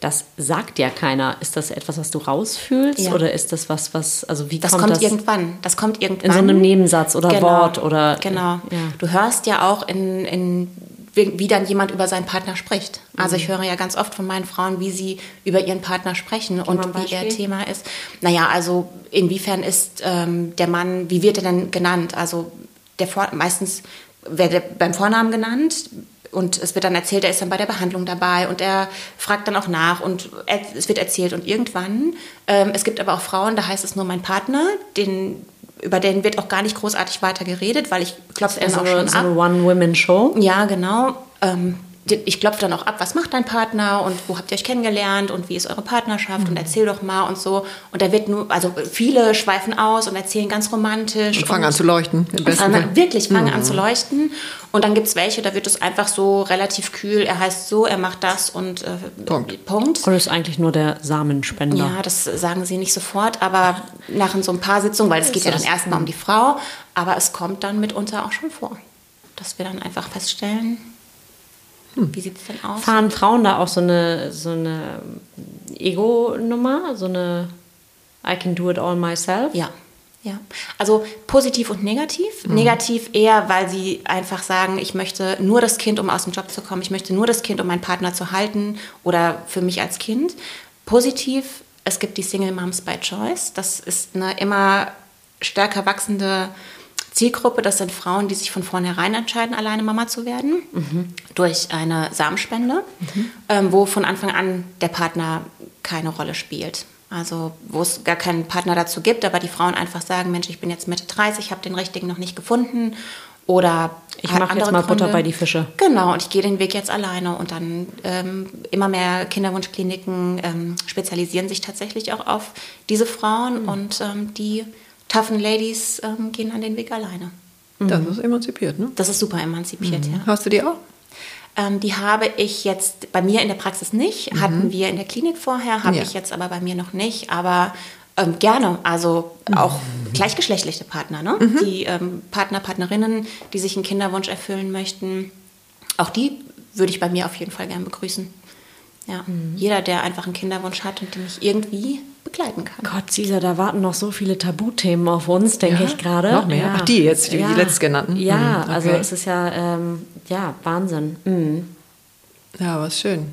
das sagt ja keiner. Ist das etwas, was du rausfühlst ja. oder ist das was, was, also wie das kommt, kommt das? irgendwann. Das kommt irgendwann. In so einem Nebensatz oder genau. Wort oder. Genau. Ja. Du hörst ja auch in, in wie dann jemand über seinen Partner spricht. Also ich mhm. höre ja ganz oft von meinen Frauen, wie sie über ihren Partner sprechen und wie ihr Thema ist. Naja, also inwiefern ist ähm, der Mann, wie wird er denn genannt? Also der Vor meistens wird er beim Vornamen genannt, und es wird dann erzählt, er ist dann bei der Behandlung dabei und er fragt dann auch nach und es wird erzählt. Und irgendwann, ähm, es gibt aber auch Frauen, da heißt es nur mein Partner, den über den wird auch gar nicht großartig weiter geredet, weil ich klopfe dann auch schon so ab. eine One-Women-Show? Ja, genau. Ähm, ich klopfe dann auch ab, was macht dein Partner und wo habt ihr euch kennengelernt und wie ist eure Partnerschaft mhm. und erzähl doch mal und so. Und da wird nur, also viele schweifen aus und erzählen ganz romantisch. Und fangen an zu leuchten. Im besten Fall. Wirklich fangen mhm. an zu leuchten. Und dann gibt es welche, da wird es einfach so relativ kühl. Er heißt so, er macht das und äh, Punkt. Punkt. Und ist eigentlich nur der Samenspender. Ja, das sagen sie nicht sofort, aber nach so ein paar Sitzungen, weil es geht ja dann erstmal um die Frau, aber es kommt dann mitunter auch schon vor, dass wir dann einfach feststellen, hm. Wie sieht es denn aus? Fahren Frauen da auch so eine, so eine Ego-Nummer? So eine I can do it all myself? Ja. Ja, also positiv und negativ. Mhm. Negativ eher, weil sie einfach sagen, ich möchte nur das Kind, um aus dem Job zu kommen. Ich möchte nur das Kind, um meinen Partner zu halten oder für mich als Kind. Positiv, es gibt die Single Moms by Choice. Das ist eine immer stärker wachsende Zielgruppe, das sind Frauen, die sich von vornherein entscheiden, alleine Mama zu werden, mhm. durch eine Samenspende, mhm. ähm, wo von Anfang an der Partner keine Rolle spielt. Also wo es gar keinen Partner dazu gibt, aber die Frauen einfach sagen, Mensch, ich bin jetzt Mitte 30, habe den richtigen noch nicht gefunden oder ich mache jetzt mal Gründe. Butter bei die Fische. Genau, und ich gehe den Weg jetzt alleine und dann ähm, immer mehr Kinderwunschkliniken ähm, spezialisieren sich tatsächlich auch auf diese Frauen mhm. und ähm, die toughen Ladies ähm, gehen an den Weg alleine. Das ist emanzipiert, ne? Das ist super emanzipiert, mhm. ja. Hast du die auch? Ähm, die habe ich jetzt bei mir in der Praxis nicht. Mhm. Hatten wir in der Klinik vorher, habe ja. ich jetzt aber bei mir noch nicht. Aber ähm, gerne, also auch mhm. gleichgeschlechtliche Partner, ne? Mhm. Die ähm, Partner, Partnerinnen, die sich einen Kinderwunsch erfüllen möchten, auch die würde ich bei mir auf jeden Fall gern begrüßen. Ja, mhm. jeder, der einfach einen Kinderwunsch hat und den ich irgendwie begleiten kann. Gott, Cesar, da warten noch so viele Tabuthemen auf uns, denke ja, ich gerade. Noch mehr? Ja. Ach, die jetzt, die, ja. die letztgenannten? Ja, mhm, okay. also es ist ja, ähm, ja, Wahnsinn. Mhm. Ja, was schön.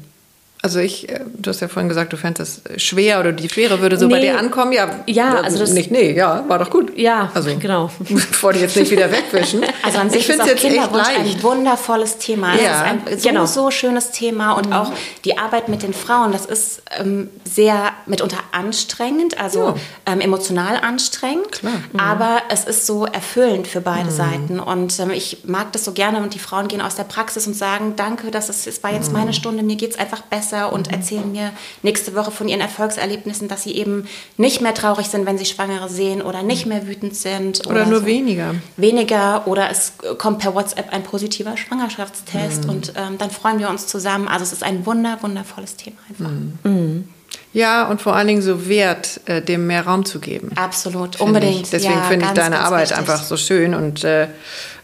Also ich, äh, du hast ja vorhin gesagt, du fändest es schwer oder die Schwere würde so nee. bei dir ankommen. Ja, ja also das nicht, nee, ja, war doch gut. Ja, also, genau. *laughs* wollte jetzt nicht wieder wegwischen. *laughs* Also an sich ich ist auch jetzt Kinderwunsch ein wundervolles Thema. Ja. Das ist ein so, genau. so schönes Thema und mhm. auch die Arbeit mit den Frauen, das ist ähm, sehr mitunter anstrengend, also ja. ähm, emotional anstrengend, Klar. Mhm. aber es ist so erfüllend für beide mhm. Seiten und ähm, ich mag das so gerne und die Frauen gehen aus der Praxis und sagen, danke, das ist, es war jetzt meine mhm. Stunde, mir geht es einfach besser besser und mhm. erzählen mir nächste Woche von ihren Erfolgserlebnissen, dass sie eben nicht mehr traurig sind, wenn sie Schwangere sehen oder nicht mehr wütend sind. Oder, oder nur so. weniger. Weniger oder es kommt per WhatsApp ein positiver Schwangerschaftstest mhm. und ähm, dann freuen wir uns zusammen. Also es ist ein wunder, wundervolles Thema einfach. Mhm. mhm. Ja, und vor allen Dingen so Wert, äh, dem mehr Raum zu geben. Absolut, unbedingt. Ich. Deswegen ja, finde ich deine Arbeit wichtig. einfach so schön. Und äh,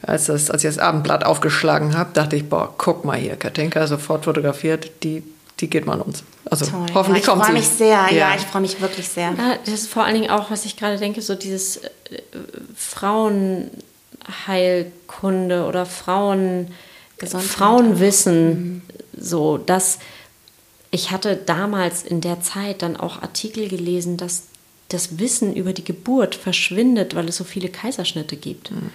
als, das, als ich das Abendblatt aufgeschlagen habe, dachte ich, boah, guck mal hier, Katinka sofort fotografiert, die die geht mal uns. Also Toll. hoffentlich ja, kommt sie. Ich freue mich sehr, ja, ja ich freue mich wirklich sehr. Ja, das ist vor allen Dingen auch, was ich gerade denke, so dieses äh, Frauenheilkunde oder Frauen, Frauenwissen, mhm. so dass ich hatte damals in der Zeit dann auch Artikel gelesen, dass das Wissen über die Geburt verschwindet, weil es so viele Kaiserschnitte gibt. Mhm.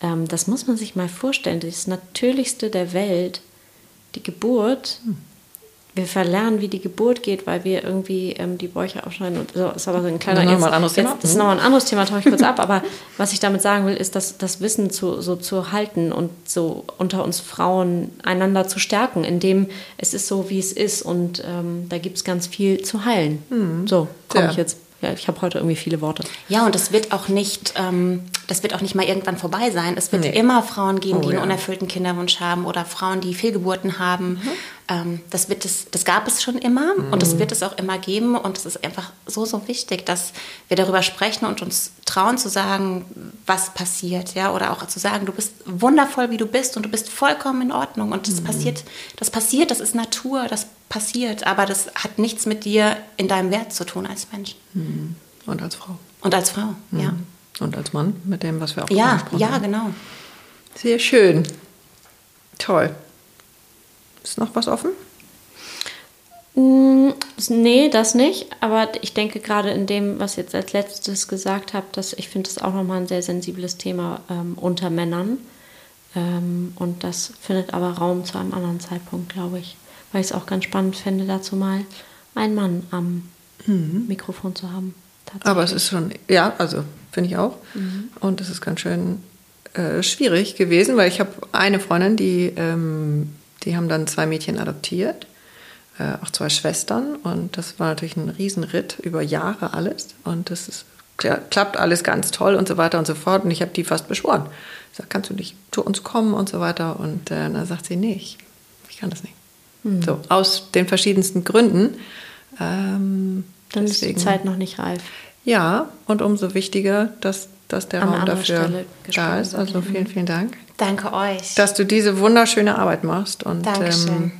Ähm, das muss man sich mal vorstellen. Das Natürlichste der Welt, die Geburt, mhm wir verlernen, wie die Geburt geht, weil wir irgendwie ähm, die Bäuche aufschneiden. Und so ist aber so ein kleiner. Das ist nochmal ein anderes Thema. Jetzt, das ist nochmal ein anderes Thema, tauche ich kurz *laughs* ab. Aber was ich damit sagen will, ist, dass das Wissen zu, so zu halten und so unter uns Frauen einander zu stärken, indem es ist so, wie es ist. Und ähm, da gibt es ganz viel zu heilen. Mhm. So komme ja. ich jetzt ja, ich habe heute irgendwie viele Worte. Ja, und das wird auch nicht, ähm, das wird auch nicht mal irgendwann vorbei sein. Es wird nee. immer Frauen geben, oh, die einen ja. unerfüllten Kinderwunsch haben oder Frauen, die Fehlgeburten haben. Mhm. Ähm, das, wird es, das gab es schon immer mhm. und das wird es auch immer geben. Und es ist einfach so, so wichtig, dass wir darüber sprechen und uns trauen zu sagen, was passiert. Ja? Oder auch zu sagen, du bist wundervoll, wie du bist und du bist vollkommen in Ordnung. Und das mhm. passiert, das passiert, das ist Natur, das passiert. Aber das hat nichts mit dir in deinem Wert zu tun als Mensch. Mhm. Und als Frau. Und als Frau, mhm. ja. Und als Mann, mit dem, was wir auch ja, ja, haben. Ja, genau. Sehr schön. Toll. Ist noch was offen? Mm, nee, das nicht. Aber ich denke gerade in dem, was ihr jetzt als letztes gesagt habt, dass ich finde es auch nochmal ein sehr sensibles Thema ähm, unter Männern. Ähm, und das findet aber Raum zu einem anderen Zeitpunkt, glaube ich. Weil ich es auch ganz spannend fände, dazu mal einen Mann am mhm. Mikrofon zu haben. Aber es ist schon, ja, also finde ich auch. Mhm. Und es ist ganz schön äh, schwierig gewesen, weil ich habe eine Freundin, die ähm, die haben dann zwei Mädchen adoptiert, äh, auch zwei Schwestern. Und das war natürlich ein Riesenritt über Jahre alles. Und das ist, klappt alles ganz toll und so weiter und so fort. Und ich habe die fast beschworen. Ich sage, kannst du nicht zu uns kommen und so weiter. Und äh, dann sagt sie, nee, ich, ich kann das nicht. Hm. So, aus den verschiedensten Gründen. Ähm, dann deswegen, ist die Zeit noch nicht reif. Ja, und umso wichtiger, dass, dass der An Raum dafür da ist. Also vielen, vielen Dank. Danke euch. Dass du diese wunderschöne Arbeit machst. Und Dankeschön. Ähm,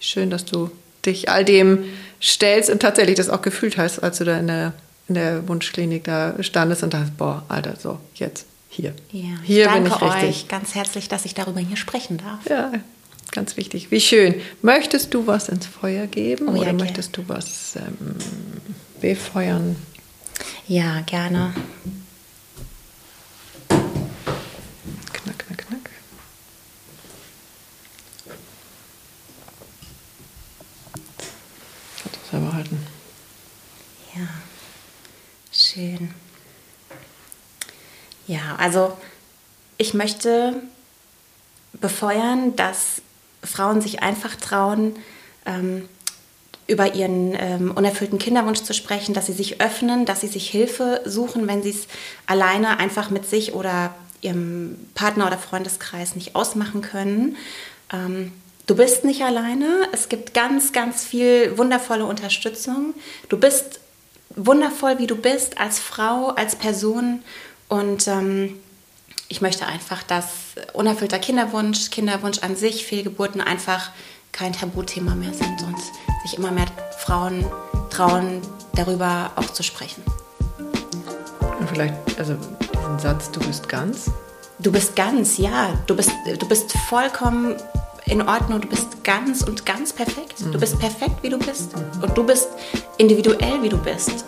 schön, dass du dich all dem stellst und tatsächlich das auch gefühlt hast, als du da in der, in der Wunschklinik da standest und dachtest, boah, Alter, so, jetzt, hier. Ja, hier danke bin ich richtig. euch ganz herzlich, dass ich darüber hier sprechen darf. Ja, ganz wichtig. Wie schön. Möchtest du was ins Feuer geben oh, ja, oder möchtest du was ähm, befeuern? Ja, gerne. selber halten. Ja, schön. Ja, also ich möchte befeuern, dass Frauen sich einfach trauen, ähm, über ihren ähm, unerfüllten Kinderwunsch zu sprechen, dass sie sich öffnen, dass sie sich Hilfe suchen, wenn sie es alleine einfach mit sich oder ihrem Partner oder Freundeskreis nicht ausmachen können. Ähm, Du bist nicht alleine. Es gibt ganz, ganz viel wundervolle Unterstützung. Du bist wundervoll, wie du bist, als Frau, als Person. Und ähm, ich möchte einfach, dass unerfüllter Kinderwunsch, Kinderwunsch an sich, Fehlgeburten einfach kein Tabuthema mehr sind und sich immer mehr Frauen trauen, darüber auch zu sprechen. Und vielleicht, also diesen Satz, du bist ganz? Du bist ganz, ja. Du bist, du bist vollkommen in Ordnung, du bist ganz und ganz perfekt. Du bist perfekt, wie du bist. Und du bist individuell, wie du bist.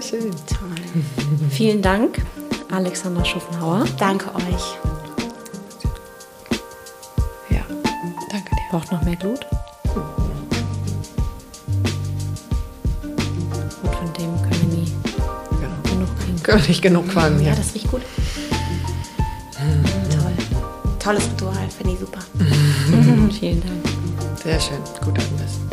Sehr schön. Toll. Vielen Dank, Alexander Schuffenhauer. Danke euch. Ja, danke dir. Braucht noch mehr Glut? Und von dem können wir nie ja. genug kriegen. Können nicht genug qualmen, ja. Ja, das riecht gut tolles Ritual, finde ich super. Vielen Dank. Sehr schön, gut, bist.